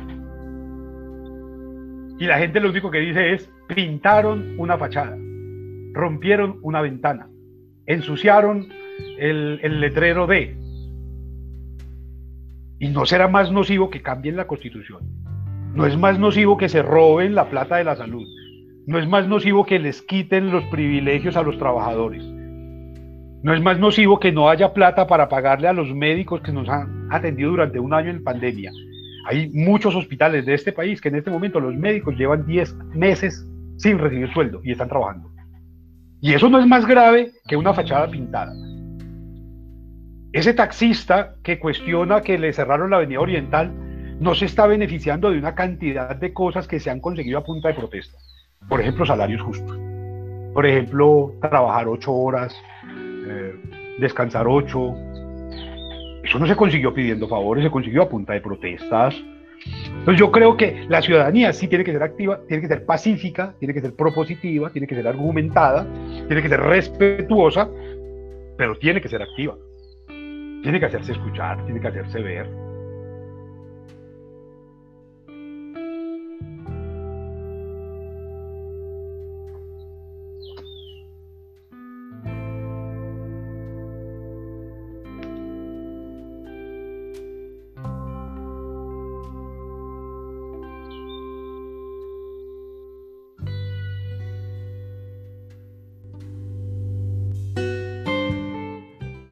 Y la gente lo único que dice es, pintaron una fachada, rompieron una ventana, ensuciaron el, letrero de. Y no será más nocivo que cambien la constitución. No es más nocivo que se roben la plata de la salud. No es más nocivo que les quiten los privilegios a los trabajadores. No es más nocivo que no haya plata para pagarle a los médicos que nos han atendido durante un año en pandemia. Hay muchos hospitales de este país que en este momento los médicos llevan 10 meses sin recibir sueldo y están trabajando. Y eso no es más grave que una fachada pintada. Ese taxista que cuestiona que le cerraron la avenida oriental no se está beneficiando de una cantidad de cosas que se han conseguido a punta de protesta. Por ejemplo, salarios justos. Por ejemplo, trabajar ocho horas, eh, descansar ocho. Eso no se consiguió pidiendo favores, se consiguió a punta de protestas. Entonces yo creo que la ciudadanía sí tiene que ser activa, tiene que ser pacífica, tiene que ser propositiva, tiene que ser argumentada, tiene que ser respetuosa, pero tiene que ser activa. Tiene que hacerse escuchar, tiene que hacerse ver.